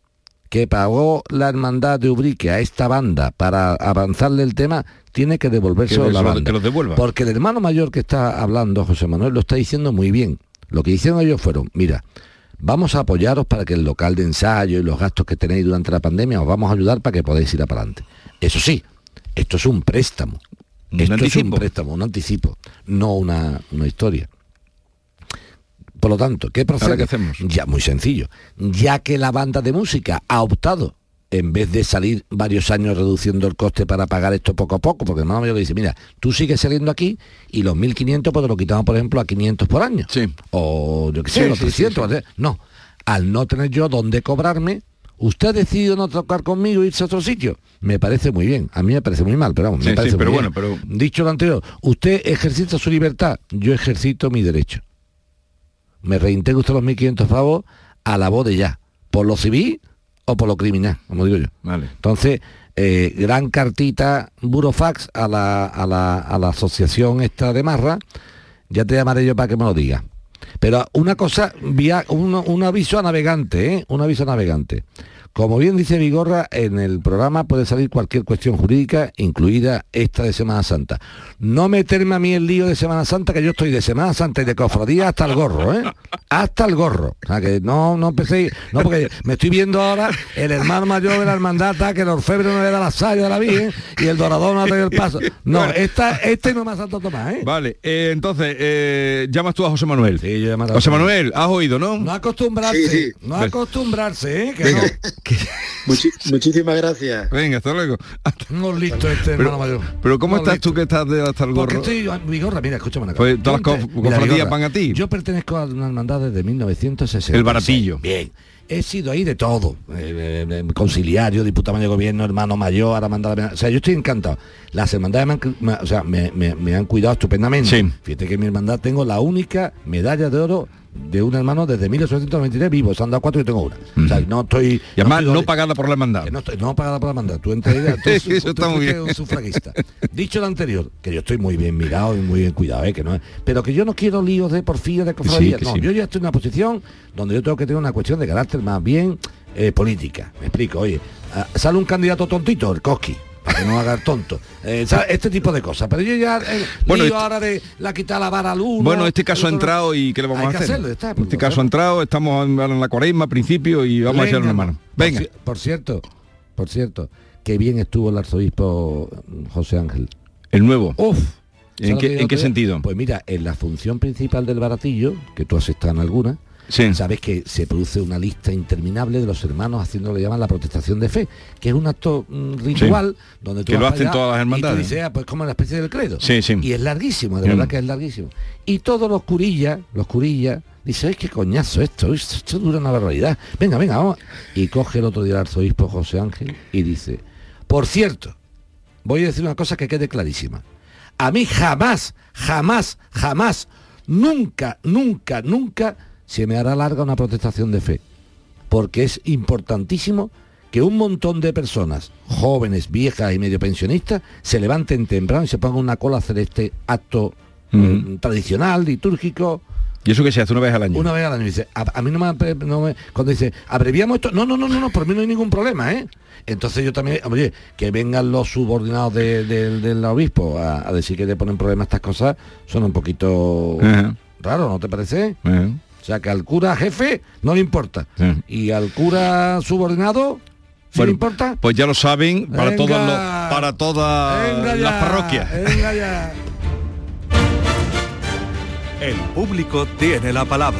que pagó la hermandad de Ubrique a esta banda para avanzarle el tema, tiene que devolverse Que a la banda. que los devuelva. Porque el hermano mayor que está hablando, José Manuel, lo está diciendo muy bien. Lo que hicieron ellos fueron, mira, vamos a apoyaros para que el local de ensayo y los gastos que tenéis durante la pandemia os vamos a ayudar para que podáis ir para adelante. Eso sí, esto es un préstamo. Un esto es un anticipo. préstamo, un anticipo, no una, una historia. Por lo tanto, ¿qué procede? ¿Ahora qué hacemos? Ya, muy sencillo. Ya que la banda de música ha optado, en vez de salir varios años reduciendo el coste para pagar esto poco a poco, porque el hermano mayor le dice, mira, tú sigues saliendo aquí y los 1.500 pues te lo quitamos, por ejemplo, a 500 por año. O yo qué sé, Sí, los sí, 300. sí, sí. No, al no tener yo dónde cobrarme, usted ha decidido no tocar conmigo e irse a otro sitio. Me parece muy bien. A mí me parece muy mal, pero vamos, Sí, me parece sí, pero muy bueno, bien. Dicho lo anterior, usted ejercita su libertad, yo ejercito mi derecho. Me reintegro usted los 1.500 pavos a la voz de ya, por lo civil o por lo criminal, como digo yo. Vale. Entonces, eh, gran cartita burofax a la, a, la, a la asociación esta de Marra, ya te llamaré yo para que me lo diga. Pero una cosa, vía, un, un aviso a navegante, ¿eh? Un aviso a navegante. Como bien dice Vigorra, en el programa puede salir cualquier cuestión jurídica, incluida esta de Semana Santa. No meterme a mí el lío de Semana Santa, que yo estoy de Semana Santa y de cofradía hasta el gorro, ¿eh? Hasta el gorro. O sea, que no, no empecé, no, porque me estoy viendo ahora el hermano mayor de la hermandad, que el orfebre no le da la saya de la Virgen y el dorador no trae el paso. No, esta, este no me ha Santo Tomás, ¿eh? Vale, eh, entonces, eh, llamas tú a José Manuel. Sí, yo a José Manuel, has oído, ¿no? No acostumbrarse, Sí, sí. no acostumbrarse, ¿eh? Que. Muchi- muchísimas gracias. Venga, hasta luego. No listo este Pero, hermano mayor. pero ¿cómo No estás listo. tú que estás de hasta el Porque gorro? estoy, Vigorra, mira, escúchame una cosa. Pues todas las cofradías van a ti. Yo pertenezco a una hermandad desde 1960. El baratillo. Bien. He sido ahí de todo, eh, eh, eh, conciliario, diputado de gobierno, hermano mayor, ahora mandada, o sea, yo estoy encantado. Las hermandades me han, me- o sea, me, me- me han cuidado estupendamente. Sí. Fíjate que en mi hermandad tengo la única medalla de oro de un hermano desde 1893 vivo, se han dado cuatro y yo tengo una. O sea, no estoy... Y además no doble- pagada por la hermandad. no, estoy- no pagada por la hermandad. Tú entre ellas, *laughs* tú, Eso tú está muy bien. un sufragista. Dicho lo anterior, que yo estoy muy bien mirado y muy bien cuidado, ¿eh? que no es- pero que yo no quiero líos de porfía, de cofradía. que no, sí. yo ya estoy en una posición donde yo tengo que tener una cuestión de carácter más bien eh, política. Me explico, oye, ah, sale un candidato tontito, el Koski. Para que no haga el tonto. Eh, este tipo de cosas. Pero yo ya eh, Bueno, este- ahora de la quitar la vara al uno. Bueno, este caso ha entrado y ¿qué le vamos a que hacer? hacerlo, está, este caso ha entrado, estamos en en la cuaresma, principio, y vamos a echarle una mano. Venga. Por, cierto, por cierto, qué bien estuvo el arzobispo José Ángel. El nuevo. Uf. ¿En ¿Sabes lo qué, que en qué sentido? Pues mira, en la función principal del baratillo, que tú has estado en alguna, Sí. sabes que se produce una lista interminable de los hermanos haciendo lo que llaman la protestación de fe, que es un acto mm, ritual donde tú Que lo hacen todas las y tú hermandades. dices, ah, pues como una especie del credo. Sí, sí. Y es larguísimo, de Mm. verdad que es larguísimo. Y todos los curillas, los curillas, dicen, ¡ay, qué coñazo esto! Esto, esto dura una barbaridad. Venga, venga, vamos. Y coge el otro día el arzobispo José Ángel y dice, por cierto, voy a decir una cosa que quede clarísima. A mí jamás, jamás, jamás, nunca, nunca, nunca se me hará larga una protestación de fe. Porque es importantísimo que un montón de personas, jóvenes, viejas y medio pensionistas, se levanten temprano y se pongan una cola a hacer este acto eh, tradicional, litúrgico, Y eso que se hace una vez al año. una vez al año. Dice, a, a mí no me, apre- no me- Cuando dice, abreviamos esto, no, no, no, no, no, por mí no hay ningún problema, ¿eh? Entonces yo también, oye, que vengan los subordinados de- de- del obispo a, a decir que le ponen problema a estas cosas, son un poquito Ajá. raro, ¿no te parece? Sea, que al cura jefe no le importa. Sí. Y al cura subordinado, ¿sí Bueno, le importa? Pues ya lo saben para los- para todas las parroquias. Venga ya. El público tiene la palabra.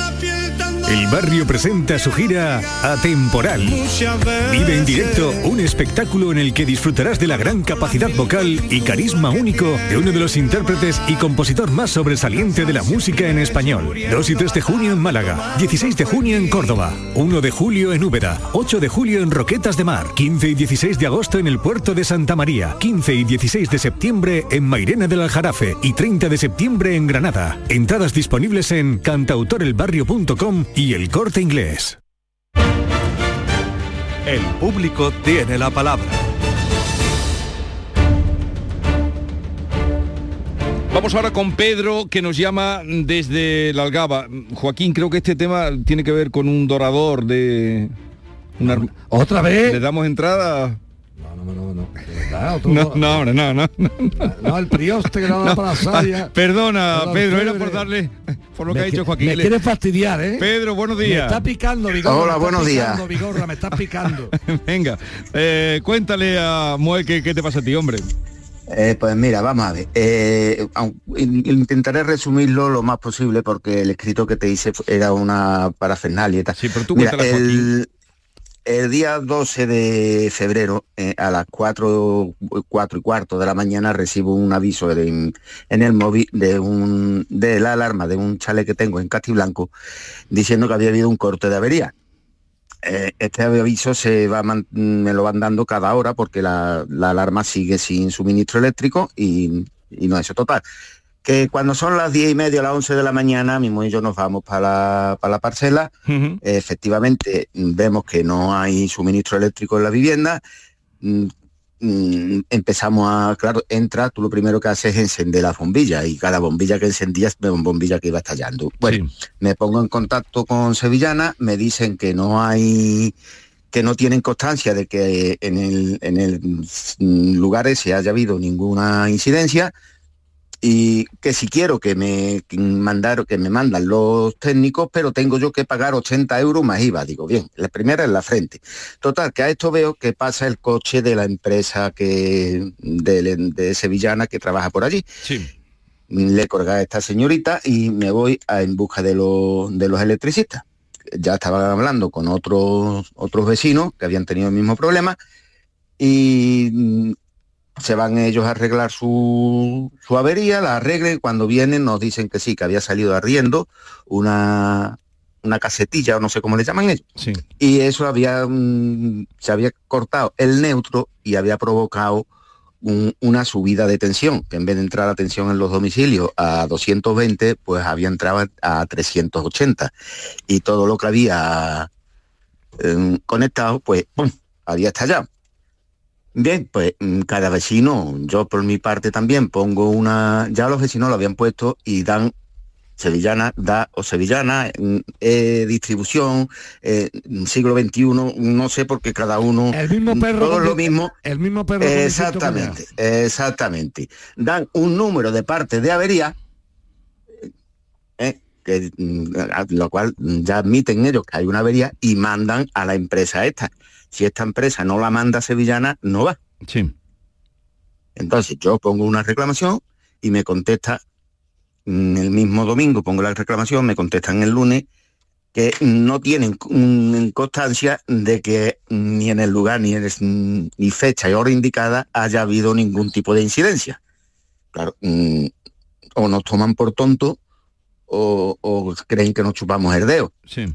El barrio presenta su gira Atemporal. Vive en directo un espectáculo en el que disfrutarás de la gran capacidad vocal y carisma único de uno de los intérpretes y compositor más sobresaliente de la música en español. 2 y 3 de junio en Málaga, 16 de junio en Córdoba, 1 de julio en Úbeda, 8 de julio en Roquetas de Mar, 15 y 16 de agosto en el puerto de Santa María, 15 y 16 de septiembre en Mairena del Aljarafe y 30 de septiembre en Granada. Entradas disponibles en cantautorelbarrio.com y el corte inglés. El público tiene la palabra. Vamos ahora con Pedro, que nos llama desde la Algaba. Joaquín, creo que este tema tiene que ver con un dorador de... una- ¿Otra vez? ¿Le damos entrada? No, no, no, no. *laughs* verdad, No, no, hombre, no, no. no. No, el prioste que no No. para la. Perdona, Pedro, era por darle *laughs* por lo Me que ha dicho Joaquín. Me Le- quiere fastidiar, ¿eh? Pedro, buenos Me días. está picando, Vigorra. Hola, me está buenos días. picando, Vigorra, me está *laughs* picando. Venga, eh, cuéntale a Moe qué, qué te pasa a ti, hombre. Eh, pues mira, vamos a ver. Eh, intentaré resumirlo lo más posible porque el escrito que te hice era una parafernalia y tal. Sí, pero tú Mira, cuéntale, el, el día 12 de febrero, eh, a las 4, 4 y cuarto de la mañana, recibo un aviso en el móvil de, un, de la alarma de un chalet que tengo en Castiblanco diciendo que había habido un corte de avería. eh, este aviso se va me lo van dando cada hora porque la, la alarma sigue sin suministro eléctrico y, y no eso total. Que cuando son las 10 y media, las 11 de la mañana, mi mujer y yo nos vamos para la, para la parcela. Efectivamente, mm, vemos que no hay suministro eléctrico en la vivienda. Mm, mm, empezamos a, claro, entra, tú lo primero que haces es encender la bombilla y cada bombilla que encendías era una bombilla que iba estallando. Bueno, me pongo en contacto con Sevillana, me dicen que no hay que no tienen constancia de que en el, en el lugar ese haya habido ninguna incidencia y que si quiero que me que mandar, que me mandan los técnicos, pero tengo yo que pagar 80 euros más IVA. Digo, bien, la primera en la frente. Total, que a esto veo que pasa el coche de la empresa que de, de Sevillana que trabaja por allí. Le colga a esta señorita y me voy a, en busca de los, de los electricistas. Ya estaba hablando con otros, otros vecinos que habían tenido el mismo problema y se van ellos a arreglar su, su avería, la arreglen, cuando vienen nos dicen que sí, que había salido arriendo una, una casetilla o no sé cómo le llaman ellos. Y eso había, mm, se había cortado el neutro y había provocado un- una subida de tensión, que en vez de entrar la tensión en los domicilios a 220, pues había entrado a 380. Y todo lo que había eh, conectado, pues ¡pum! había estallado. Bien, pues mm, cada vecino, yo por mi parte también pongo una, ya los vecinos lo habían puesto y dan sevillana, da o sevillana, mm, eh, distribución, eh, siglo XXI, no sé porque cada uno, El mismo perro todo lo mismo. El mismo perro. Exactamente, exactamente. Dan un número de parte de avería, eh, que, mm, lo cual mm, ya admiten ellos que hay una avería y mandan a la empresa esta. Si esta empresa no la manda a Sevillana, no va. Sí. Entonces yo pongo una reclamación y me contesta mm, el mismo domingo, pongo la reclamación, me contestan el lunes que no tienen constancia de que ni en el lugar ni en el- ni fecha y hora indicada haya habido ningún tipo de incidencia. Claro, o nos toman por tonto o, o creen que nos chupamos el dedo. Sí.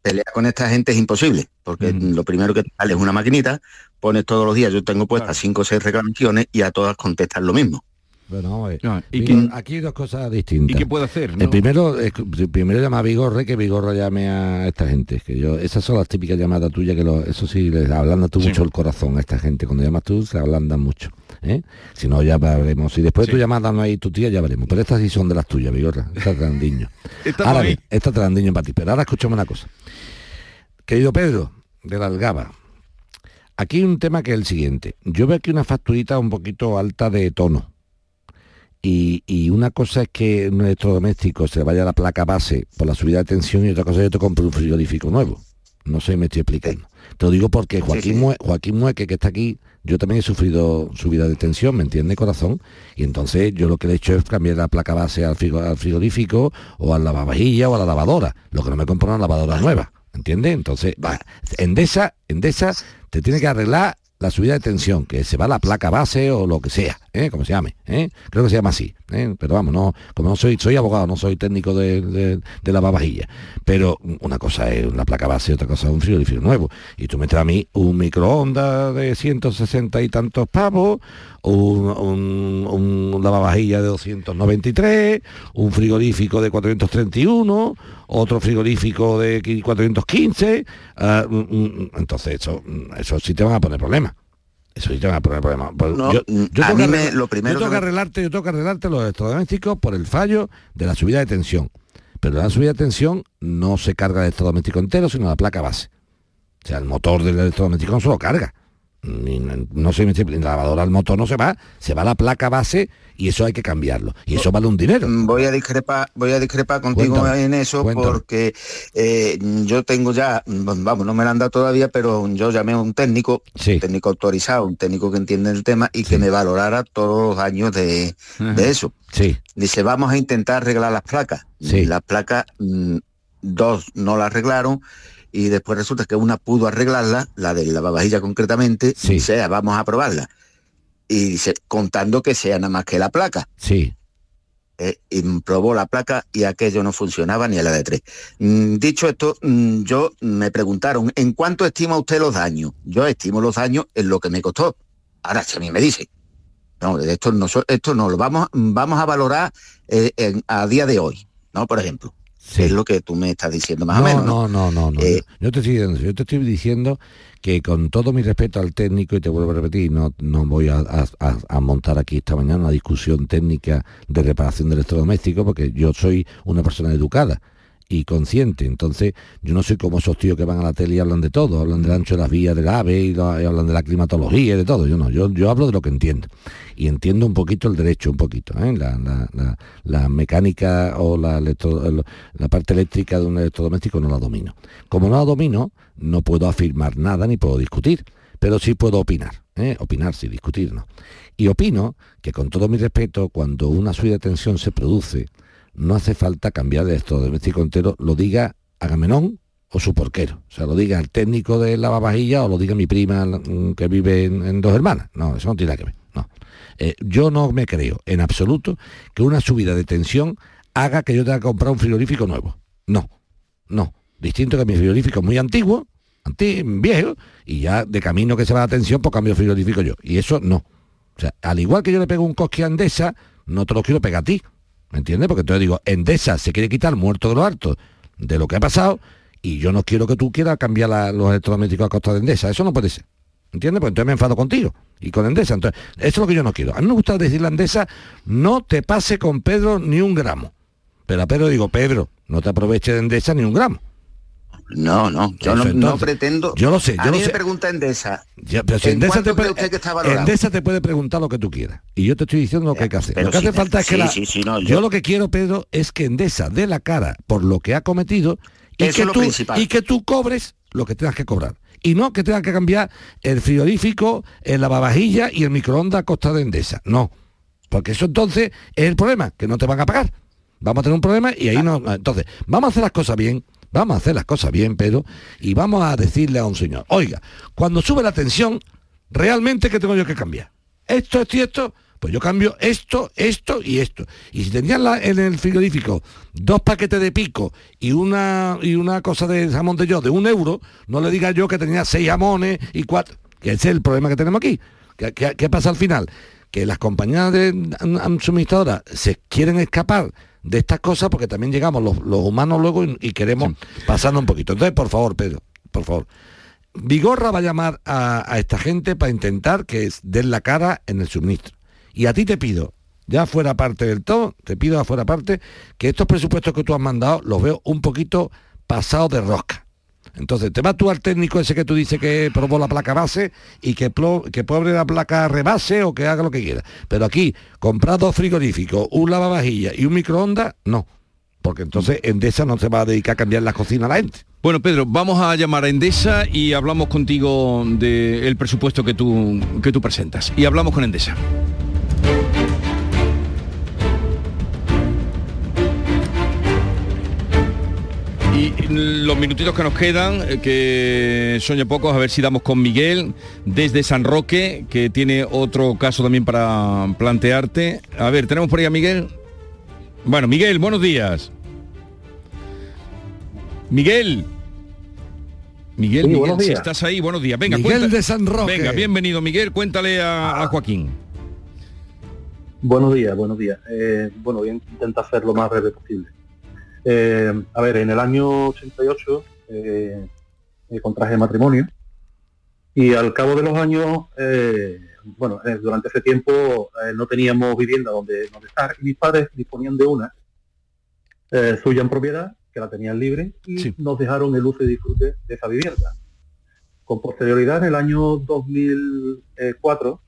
Pelear con esta gente es imposible, porque lo primero que te sale es una maquinita, pones todos los días, yo tengo puestas cinco o seis reclamaciones y a todas contestan lo mismo. Bueno, vamos a ver. ¿y Vigor- aquí hay dos cosas distintas. ¿Y qué puede hacer? El no? primero, es que- primero llama a Vigorre, que Vigorra llame a esta gente. Que yo, esas son las típicas llamadas tuyas que lo, eso sí les ablanda tú mucho el corazón a esta gente. Cuando llamas tú se ablandan mucho. ¿eh? Si no, ya veremos. Si después tú llamas dando ahí tu tía, ya veremos. Pero estas sí son de las tuyas, Vigorra. Estas trandiño. *laughs* Ahora bien, esta trandiño para ti. Pero ahora escuchame una cosa. Querido Pedro, de la Algaba. Aquí hay un tema que es el siguiente. Yo veo aquí una facturita un poquito alta de tono. Y, y una cosa es que nuestro doméstico se le vaya la placa base por la subida de tensión y otra cosa es que yo te compro un frigorífico nuevo. No sé si me estoy explicando. Te lo digo porque Joaquín, Mue- Joaquín Mueque, que está aquí, yo también he sufrido subida de tensión, ¿me entiende, corazón? Y entonces yo lo que le he hecho es cambiar la placa base al, frigo- al frigorífico o al lavavajilla o a la lavadora. Lo que no me compro una lavadora nueva, ¿entiendes? Entonces, va, Endesa, Endesa te tiene que arreglar la subida de tensión, que se va la placa base o lo que sea, ¿eh? como se llame, ¿eh? creo que se llama así, ¿eh? pero vamos, no, como no soy, soy abogado, no soy técnico de, de, de lavavajilla, pero una cosa es la placa base otra cosa es un frigorífico nuevo, y tú me traes a mí un microondas de 160 y tantos pavos, un, un, un lavavajilla de 293, un frigorífico de 431, otro frigorífico de 415, ah, mm, mm, entonces eso, eso sí te van a poner problemas. Eso sí te van a poner problemas. Pues No, yo, yo a tengo mí que me- arreglar- lo primero yo tengo que arreglarte, yo tengo que arreglarte los electrodomésticos por el fallo de la subida de tensión. Pero la subida de tensión no se carga el electrodoméstico entero, sino la placa base. O sea, el motor del electrodoméstico no se lo carga. No estoy- la lavadora, el motor no se va, se va la placa base y eso hay que cambiarlo. Y eso vale un dinero. Voy a discrepar, voy a discrepar contigo Cuéntame, en eso cuéntame. porque eh, yo tengo ya, mm, vamos, no me lo han dado todavía, pero yo llamé a un técnico, un técnico autorizado, un técnico que entiende el tema y que me valorara todos los años de, de eso. Sí. Dice, vamos a intentar arreglar las placas. Las placas, mm, dos no la arreglaron y después resulta que una pudo arreglarla, la de la lavavajilla concretamente, y sea, vamos a probarla. Y dice, contando que sea nada más que la placa. Sí. eh, y probó la placa y aquello no funcionaba ni a la de tres. Mm, dicho esto, mm, yo me preguntaron, ¿en cuánto estima usted los daños? Yo estimo los daños en lo que me costó. Ahora, si a mí me dice, no, esto no, esto no lo vamos, vamos a valorar eh, en- a día de hoy, ¿no? Por ejemplo. Es lo que tú me estás diciendo más no, o menos. no, no, no, no. Eh, yo, te estoy diciendo, yo te estoy diciendo que con todo mi respeto al técnico, y te vuelvo a repetir, no, no voy a- a montar aquí esta mañana una discusión técnica de reparación de electrodomésticos, porque yo soy una persona educada y consciente. Entonces, yo no soy como esos tíos que van a la tele y hablan de todo, hablan del ancho de las vías del ave y, hablan de la climatología y de todo. Yo no, yo, yo hablo de lo que entiendo. Y entiendo un poquito el derecho, un poquito, ¿eh? la, la- la- mecánica o la, la parte eléctrica de un electrodoméstico no la domino. Como no la domino, no puedo afirmar nada ni puedo discutir, pero sí puedo opinar. ¿eh? Opinar, sí, discutir. Y opino que con todo mi respeto, cuando una subida de tensión se produce, no hace falta cambiar de electrodoméstico entero, lo diga Agamenón o su porquero. O sea, lo diga el técnico de lavavajilla o lo diga mi prima mm, que vive en, Dos Hermanas. No, eso no tiene nada que ver. No. Eh, yo no me creo en absoluto que una subida de tensión haga que yo tenga que comprar un frigorífico nuevo. No, no. Distinto que mi frigorífico es muy antiguo, anti- viejo, y ya de camino que se va la tensión, pues cambio frigorífico yo. Y eso no. O sea, al igual que yo le pego un cosque a Endesa, no te lo quiero pegar a ti. ¿Me entiendes? Porque entonces digo, Endesa se quiere quitar muerto de lo harto de lo que ha pasado y yo no quiero que tú quieras cambiar la- los electrodomésticos a costa de Endesa. Eso no puede ser. ¿Entiendes? Pues entonces me enfado contigo y con Endesa. Entonces, eso es lo que yo no quiero. A mí me gusta decirle a Endesa, no te pase con Pedro ni un gramo. Pero a Pedro digo, Pedro, no te aproveches de Endesa ni un gramo. No, no, yo no, no pretendo. Yo lo sé, A yo mí lo me sé. pregunta Endesa. Ya, pero si ¿En Endesa te, puede, cree usted que está valorado? Endesa te puede preguntar lo que tú quieras. Y yo te estoy diciendo lo que hay que hacer. pero Lo que si hace falta es que sí, la- sí, sí, no, yo... yo- lo que quiero, Pedro, es que Endesa dé la cara por lo que ha cometido y, Eso que tú, principal. y que tú cobres lo que tengas que cobrar. Y no que tengas que cambiar el frigorífico, el lavavajilla y el microondas a costa de Endesa. No. Porque eso entonces es el problema, que no te van a pagar. Vamos a tener un problema y ahí no. Entonces, vamos a hacer las cosas bien, vamos a hacer las cosas bien, pero, y vamos a decirle a un señor, oiga, cuando sube la tensión, realmente qué tengo yo que cambiar. Esto, esto y esto, pues yo cambio esto, esto y esto. Y si tenían la- en el frigorífico dos paquetes de pico y una y una cosa de jamón de yo de un euro, no le diga yo que tenía seis jamones y cuatro. Que ese es el problema que tenemos aquí. ¿Qué, pasa al final? Que las compañías de suministradoras se quieren escapar de estas cosas porque también llegamos los, los humanos luego y, y queremos pasarnos un poquito. Entonces, por favor, Pedro, por favor. Vigorra va a llamar a, a esta gente para intentar que den la cara en el suministro. Y a ti te pido, ya fuera parte del todo, te pido afuera parte, que estos presupuestos que tú has mandado los veo un poquito pasados de rosca. Entonces, te vas tú al técnico ese que tú dices que probó la placa base y que, que pobre la placa rebase o que haga lo que quiera. Pero aquí, comprar dos frigoríficos, un lavavajilla y un microondas, no. Porque entonces Endesa no se va a dedicar a cambiar la cocina a la gente. Bueno, Pedro, vamos a llamar a Endesa y hablamos contigo del presupuesto que tú, que tú presentas. Y hablamos con Endesa. Y los minutitos que nos quedan, eh, que son ya pocos, a ver si damos con Miguel desde San Roque, que tiene otro caso también para plantearte. A ver, ¿tenemos por ahí a Miguel? Bueno, Miguel, buenos días. Miguel. Miguel, Sí, Miguel, si estás ahí, buenos días. Venga, Miguel cuenta- de San Roque. Venga, bienvenido, Miguel. Cuéntale a, a Joaquín. Buenos días, buenos días. Eh, bueno, voy a intentar ser lo más breve posible. Eh, a ver, en el año 88 eh, eh, contraje matrimonio y al cabo de los años, eh, bueno, durante ese tiempo no teníamos vivienda donde, donde estar y mis padres disponían de una suya en propiedad, que la tenían libre, y nos dejaron el uso y disfrute de esa vivienda. Con posterioridad, en el año 2004,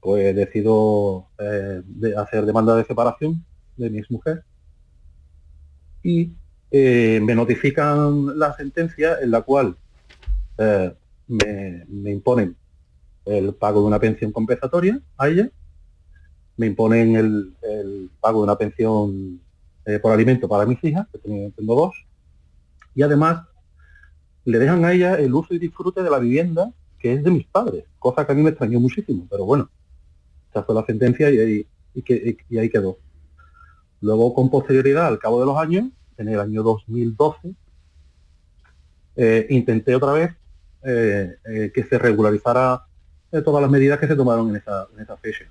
pues decido de hacer demanda de separación de mi exmujer y eh, me notifican la sentencia en la cual eh, me, me imponen el pago de una pensión compensatoria a ella, me imponen el, el pago de una pensión eh, por alimento para mis hijas, que tengo, dos, y además le dejan a ella el uso y disfrute de la vivienda que es de mis padres, cosa que a mí me extrañó muchísimo, pero bueno, esa fue la sentencia y ahí, y ahí quedó. Luego, con posterioridad, al cabo de los años, en el año 2012, eh, intenté otra vez eh, eh, que se regularizara todas las medidas que se tomaron en esa, fecha.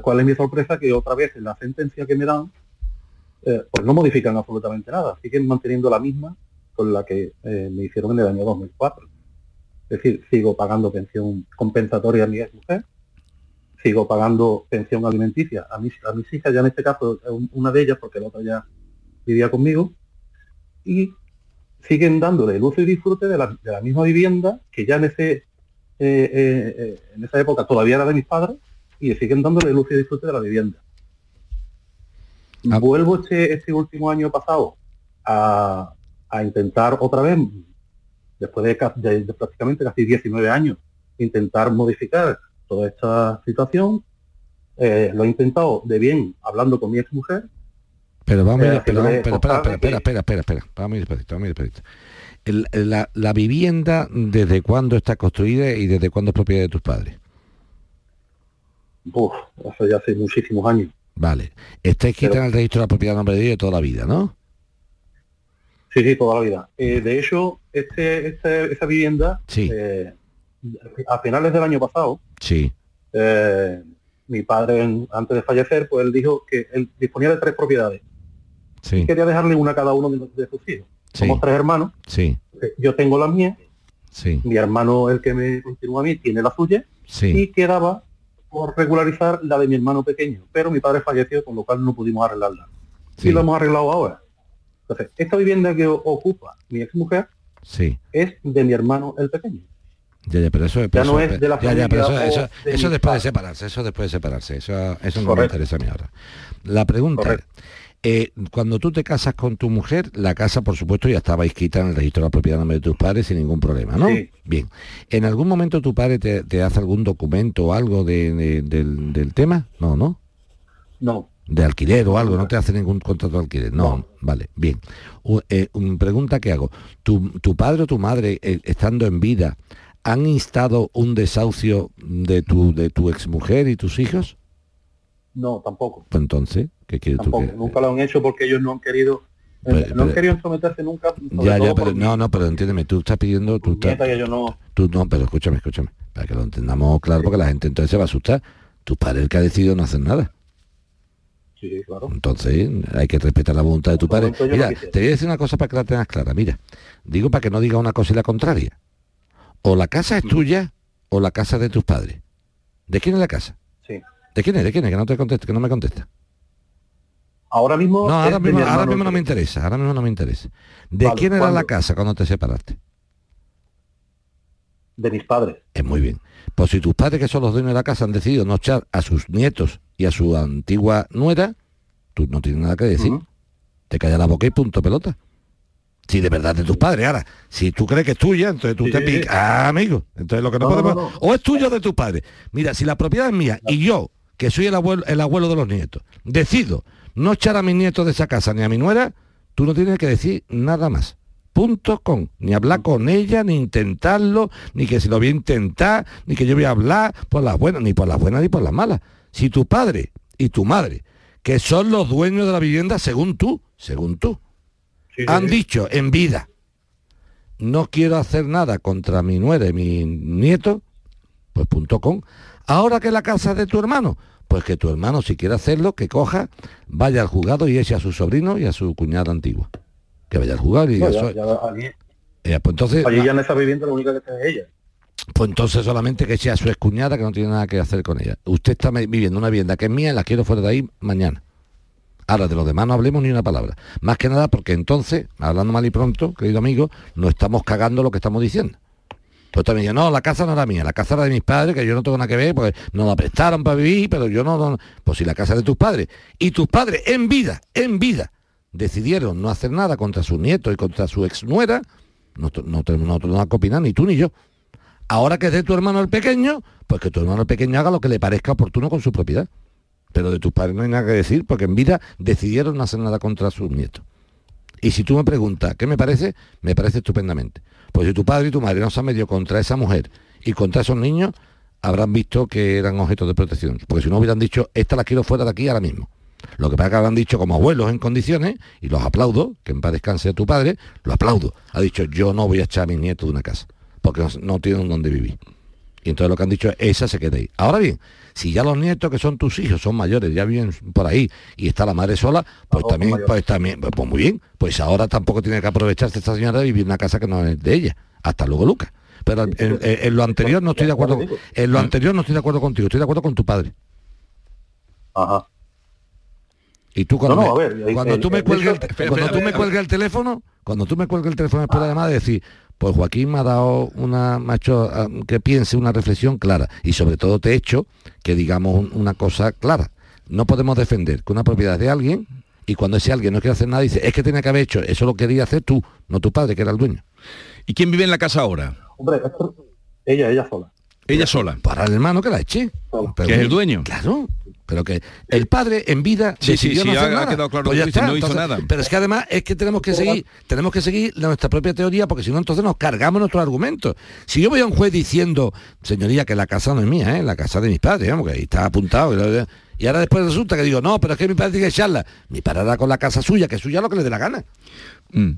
¿Cuál es mi sorpresa? Que otra vez en la sentencia que me dan, pues no modifican absolutamente nada, siguen manteniendo la misma con la que me hicieron en el año 2004. Es decir, sigo pagando pensión compensatoria a mi ex mujer, sigo pagando pensión alimenticia a mis, a mis hijas, ya en este caso una de ellas, porque la otra ya vivía conmigo, y siguen dándole el uso y disfrute de la, misma vivienda que ya en ese eh, eh, eh, en esa época todavía era de mis padres y siguen dándole el uso y disfrute de la vivienda. Ah. Vuelvo este, este último año pasado a, intentar otra vez, después de, prácticamente casi 19 años, intentar modificar toda esta situación. lo he intentado de bien hablando con mi ex mujer, pero vamos a ir, espera, espera, espera, espera, espera, vamos a ir despacito, vamos a ir despacito. El, la, la, vivienda, ¿desde cuándo está construida y desde cuándo es propiedad de tus padres? Uf, hace ya hace muchísimos años. Vale. Está escrita en el registro de la propiedad de nombre de Dios toda la vida, ¿no? Sí, sí, toda la vida. Eh, de hecho, este, este, esa vivienda, sí. Eh, a finales del año pasado, sí. Eh, mi padre, antes de fallecer, pues él dijo que él disponía de tres propiedades quería dejarle una a cada uno de, sus hijos. Somos tres hermanos. Sí. Yo tengo la mía. Sí. Mi hermano, el que me continúa a mí, tiene la suya. Y quedaba por regularizar la de mi hermano pequeño. Pero mi padre falleció, con lo cual no pudimos arreglarla. Sí. Y lo hemos arreglado ahora. Entonces, esta vivienda que ocupa mi ex mujer sí. es de mi hermano el pequeño. Ya, ya, pero eso, ya no es de la ya, ya, pero eso, eso, después de separarse, eso después de separarse, eso, eso no me interesa a mí ahora. La pregunta es, eh, cuando tú te casas con tu mujer, la casa, por supuesto, ya estaba inscrita en el registro de la propiedad de tus padres sin ningún problema, ¿no? Bien. ¿En algún momento tu padre te, hace algún documento o algo del, tema? No, ¿no? No. De alquiler o algo, no te hace ningún contrato de alquiler. No, vale, bien. Eh, una pregunta que hago. ¿Tu, padre o tu madre, eh, estando en vida, han instado un desahucio de tu, de tu exmujer y tus hijos? No, tampoco. Pues entonces, ¿qué quieres tú que... Nunca lo han hecho porque ellos no han querido eh, no han querido someterse nunca. Ya, ya, pero no, no, pero entiéndeme, tú estás pidiendo, tú estás, yo no. Tú no, pero escúchame, escúchame, para que lo entendamos claro, porque la gente entonces se va a asustar. Tu padre el que ha decidido no hacer nada. Sí, claro. Entonces hay que respetar la voluntad de tu padre. Mira, te voy a decir una cosa para que la tengas clara. Mira, digo para que no diga una cosa y la contraria. O la casa es mm. tuya o la casa de tus padres. ¿De quién es la casa? ¿De quién es? ¿De quién es? Que no te conteste, que no me contesta. Ahora mismo. No, ahora mismo, no me interesa, ahora mismo no me interesa. ¿De quién era la casa cuando te separaste? De mis padres. Es muy bien. Pues si tus padres, que son los dueños de la casa, han decidido no echar a sus nietos y a su antigua nuera, tú no tienes nada que decir. Te calla la boca y punto pelota. Si de verdad de tus padres. Ahora, si tú crees que es tuya, entonces tú te picas. Ah, amigo. Entonces lo que no, podemos. o es tuyo de tus padres. Mira, si la propiedad es mía y yo que soy el abuelo, el abuelo de los nietos, decido no echar a mis nietos de esa casa ni a mi nuera, tú no tienes que decir nada más. Punto con. Ni hablar con ella, ni intentarlo, ni que si lo voy a intentar, ni que yo voy a hablar por las buenas, ni por las buenas ni por las malas. Si tu padre y tu madre, que son los dueños de la vivienda según tú, según tú, han dicho en vida, no quiero hacer nada contra mi nuera y mi nieto, pues punto con. Ahora que la casa es de tu hermano, pues que tu hermano, si quiere hacerlo, que coja, vaya al juzgado y eche a su sobrino y a su cuñada antigua. Que vaya al juzgado y diga, pues entonces, allí ya en esa vivienda la única que tiene ella. Pues entonces solamente que eche a su excuñada que no tiene nada que hacer con ella. Usted está viviendo una vivienda que es mía y la quiero fuera de ahí mañana. Ahora, de los demás no hablemos ni una palabra. Más que nada porque entonces, hablando mal y pronto, querido amigo, no estamos cagando lo que estamos diciendo. Pues también yo, no, la casa no era mía, la casa era de mis padres, que yo no tengo nada que ver, pues nos la prestaron para vivir, pero yo no, Pues si la casa es de tus padres. Y tus padres, en vida, en vida, decidieron no hacer nada contra sus nietos y contra su ex nuera, no, no, no, no opinar ni tú ni yo. Ahora que es de tu hermano el pequeño, pues que tu hermano el pequeño haga lo que le parezca oportuno con su propiedad. Pero de tus padres no hay nada que decir, porque en vida decidieron no hacer nada contra sus nietos. Y si tú me preguntas, ¿qué me parece? Me parece estupendamente. Pues si tu padre y tu madre no se han metido contra esa mujer y contra esos niños, habrán visto que eran objetos de protección. Porque si no hubieran dicho, esta la quiero fuera de aquí ahora mismo. Lo que pasa es que habrán dicho como abuelos en condiciones, y los aplaudo, que en paz descanse a tu padre, lo aplaudo. Ha dicho, yo no voy a echar a mis nietos de una casa, porque no, tienen donde vivir. Y entonces lo que han dicho es, esa se queda ahí. Ahora bien, si ya los nietos que son tus hijos son mayores, ya viven por ahí y está la madre sola, pues también, pues también, pues, pues muy bien, pues ahora tampoco tiene que aprovecharse esta señora de vivir en una casa que no es de ella. Hasta luego, Lucas. Pero en, en- en lo anterior no estoy de acuerdo. En lo anterior no estoy de acuerdo contigo, estoy de acuerdo con tu padre. Ajá. Y tú cuando, No, no, me- ver, cuando el- tú me el- cuelgues el, teléfono, cuando tú me cuelgues el teléfono después de la llamada, decir, pues Joaquín me ha dado una, me ha hecho ah, que piense una reflexión clara y sobre todo te he hecho que digamos un- una cosa clara. No podemos defender que una propiedad es de alguien y cuando ese alguien no quiere hacer nada dice, es que tenía que haber hecho, eso lo quería hacer tú, no tu padre, que era el dueño. ¿Y quién vive en la casa ahora? Hombre, ella, ella sola. Ella sola. Para el hermano que la eche. Que es el dueño. Claro. Pero que el padre en vida Sí, decidió sí, no hacer ha- ha nada. quedado claro Pues lo ya que dice, está, no hizo entonces- nada. Pero es que además es que tenemos que seguir, tenemos que seguir nuestra propia teoría, porque si no entonces nos cargamos nuestros argumentos. Si yo voy a un juez diciendo, señoría, que la casa no es mía, ¿eh? la casa de mis padres, vamos, que ahí está apuntado. y- Y ahora después resulta que digo, no, pero es que mi padre tiene que echarla. Mi padre hará con la casa suya, que es suya lo que le dé la gana. Mm.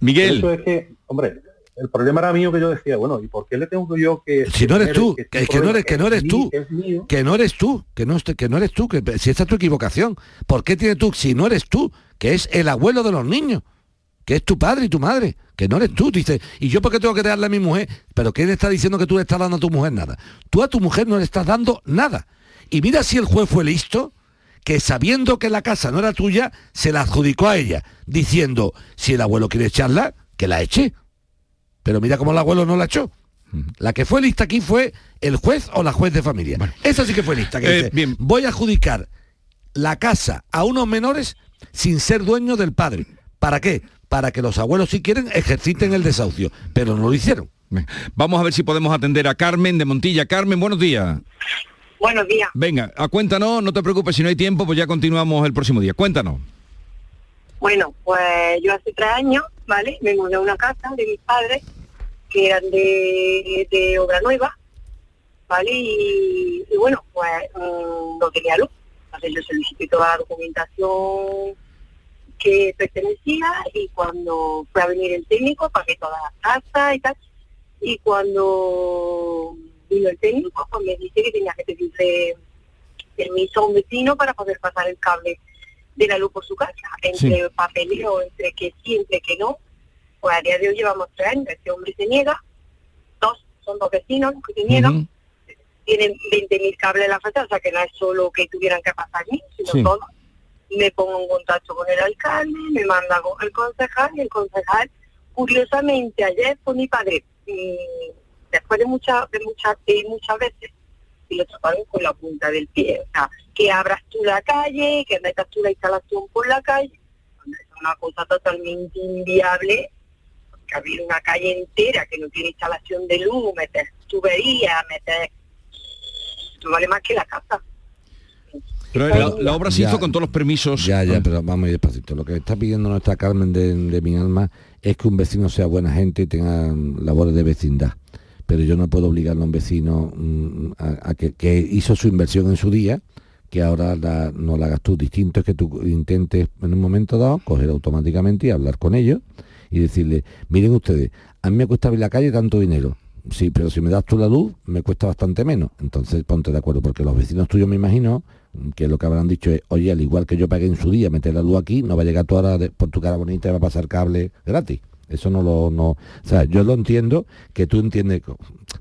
Miguel. Eso es que, hombre, el problema era mío que yo decía, bueno, ¿y por qué le tengo yo que... Si no eres tú, que, que no eres, que no eres es tú, mío? que no eres tú, que no, que no eres tú, que si esta es tu equivocación, ¿por qué tienes tú si no eres tú, que es el abuelo de los niños? que es tu padre y tu madre, que no eres tú. Dice, ¿y yo por qué tengo que darle a mi mujer? Pero ¿quién está diciendo que tú le estás dando a tu mujer nada? Tú a tu mujer no le estás dando nada. Y mira si el juez fue listo, que sabiendo que la casa no era tuya, se la adjudicó a ella, diciendo, si el abuelo quiere echarla, que la eche. Pero mira cómo el abuelo no la echó. La que fue lista aquí fue el juez o la juez de familia. Esa sí que fue lista. Que Eh, dice, voy a adjudicar la casa a unos menores sin ser dueño del padre. ¿Para qué? Para que los abuelos, si quieren, ejerciten el desahucio. Pero no lo hicieron. Vamos a ver si podemos atender a Carmen de Montilla. Carmen, buenos días. Buenos días. Venga, a cuéntanos, no te preocupes, si no hay tiempo, pues ya continuamos el próximo día. Cuéntanos. Bueno, pues yo hace tres años, ¿vale? Me mudé a una casa de mis padres que eran de, obra nueva, ¿vale? Y, bueno, pues mm, no tenía luz. Entonces yo solicité toda la documentación que pertenecía y cuando fue a venir el técnico pagué toda la casa y tal. Y cuando vino el técnico, pues me dice que tenía que pedirle permiso a un vecino para poder pasar el cable de la luz por su casa. Entre Sí. papeleo, entre que sí, entre que no. Pues a día de hoy llevamos tres años. Este hombre se niega. Dos, son dos vecinos que se niegan. Tienen 20.000 cables en la fachada, o sea que no es solo que tuvieran que pasar allí, sino Sí. todo. Me pongo en contacto con el alcalde, me manda con el concejal y el concejal, curiosamente, ayer fue mi padre, mm, después de muchas de muchas de muchas veces, y lo taparon con la punta del pie. O sea, que abras tú la calle, que metas tú la instalación por la calle. Es una cosa totalmente inviable, porque abrir una calle entera que no tiene instalación de luz, meter tuberías, meter... Esto vale más que la casa. Pero la, la obra se Ya. hizo con todos los permisos. Ya, ya, pero vamos a ir despacito. Lo que está pidiendo nuestra Carmen de, de mi alma es que un vecino sea buena gente y tenga labores de vecindad. Pero yo no puedo obligarle a un vecino mm, a, que, hizo su inversión en su día, que ahora la- no la hagas tú. Distinto es que tú intentes en un momento dado coger automáticamente y hablar con ellos y decirle, miren ustedes, a mí me cuesta abrir la calle tanto dinero. Sí, pero si me das tú la luz, me cuesta bastante menos. Entonces ponte de acuerdo, porque los vecinos tuyos me imagino que lo que habrán dicho es, oye, al igual que yo pagué en su día meter la luz aquí, no va a llegar tú ahora por tu cara bonita y va a pasar cable gratis. Eso no lo, no, o sea, yo lo entiendo que tú entiendes,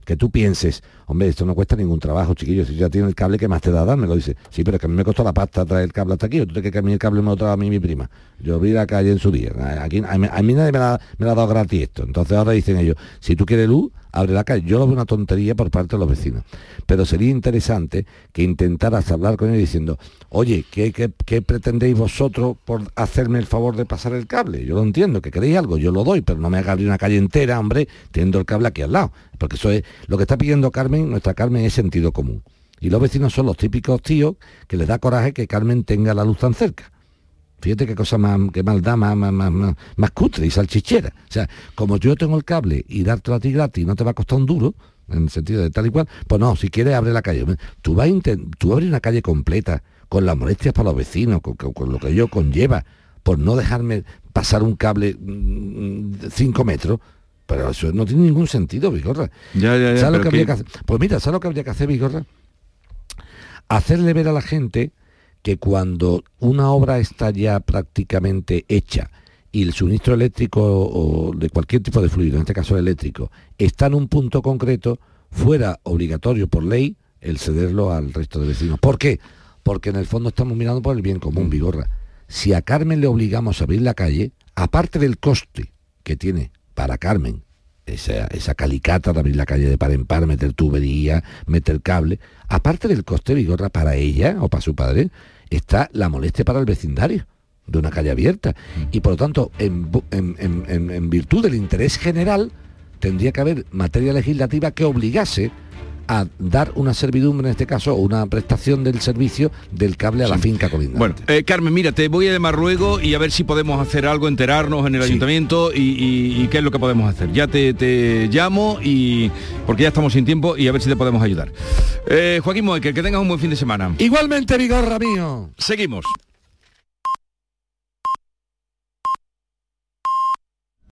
que tú pienses, hombre, esto no cuesta ningún trabajo, chiquillo, si ya tiene el cable, ¿qué más te da dármelo? Dice, sí, pero es que a mí me costó la pasta traer el cable hasta aquí, ¿o tú te que a mí el cable me lo trae a mí mi prima? Yo vi la calle en su día, aquí, a, mí, nadie me la, me ha dado gratis esto, entonces ahora dicen ellos, si tú quieres luz, abre la calle. Yo lo veo una tontería por parte de los vecinos, pero sería interesante que intentaras hablar con ellos diciendo, oye, ¿qué, pretendéis vosotros por hacerme el favor de pasar el cable? Yo lo entiendo, que queréis algo, yo lo doy, pero no me abrir una calle entera, hombre, teniendo el cable aquí al lado, porque eso es lo que está pidiendo Carmen, nuestra Carmen es sentido común. Y los vecinos son los típicos tíos que les da coraje que Carmen tenga la luz tan cerca. Fíjate qué cosa más, qué maldad más, más, más, más, cutre y salchichera. O sea, como yo tengo el cable y dártelo a ti gratis no te va a costar un duro, en el sentido de tal y cual, pues no, si quieres abre la calle. Tú vas a abres una calle completa con las molestias para los vecinos, con, con lo que ello conlleva, por no dejarme pasar un cable 5 metros, pero eso no tiene ningún sentido, Vigorra. Ya, ya, ya, ¿Sabes lo pero que habría que- que hacer? Pues mira, ¿sabes lo que habría que hacer, Vigorra? Hacerle ver a la gente que cuando una obra está ya prácticamente hecha y el suministro eléctrico o de cualquier tipo de fluido, en este caso el eléctrico, está en un punto concreto, fuera obligatorio por ley el cederlo al resto de vecinos. ¿Por qué? Porque en el fondo estamos mirando por el bien común, Vigorra. Si a Carmen le obligamos a abrir la calle, aparte del coste que tiene para Carmen, esa, esa calicata de abrir la calle de par en par, meter tubería, meter cable, aparte del coste Vigorra para ella o para su padre, está la molestia para el vecindario de una calle abierta. Y por lo tanto, en- en- en virtud del interés general, tendría que haber materia legislativa que obligase a dar una servidumbre, en este caso, una prestación del servicio del cable a la finca colindante. Bueno, eh, Carmen, mira, te voy a llamar luego y a ver si podemos hacer algo, enterarnos en el ayuntamiento y, y- y qué es lo que podemos hacer. Ya te, te llamo y porque ya estamos sin tiempo y a ver si te podemos ayudar. Eh, Joaquín Moekel, que tengas un buen fin de semana. Igualmente, Vigorra mío. Seguimos.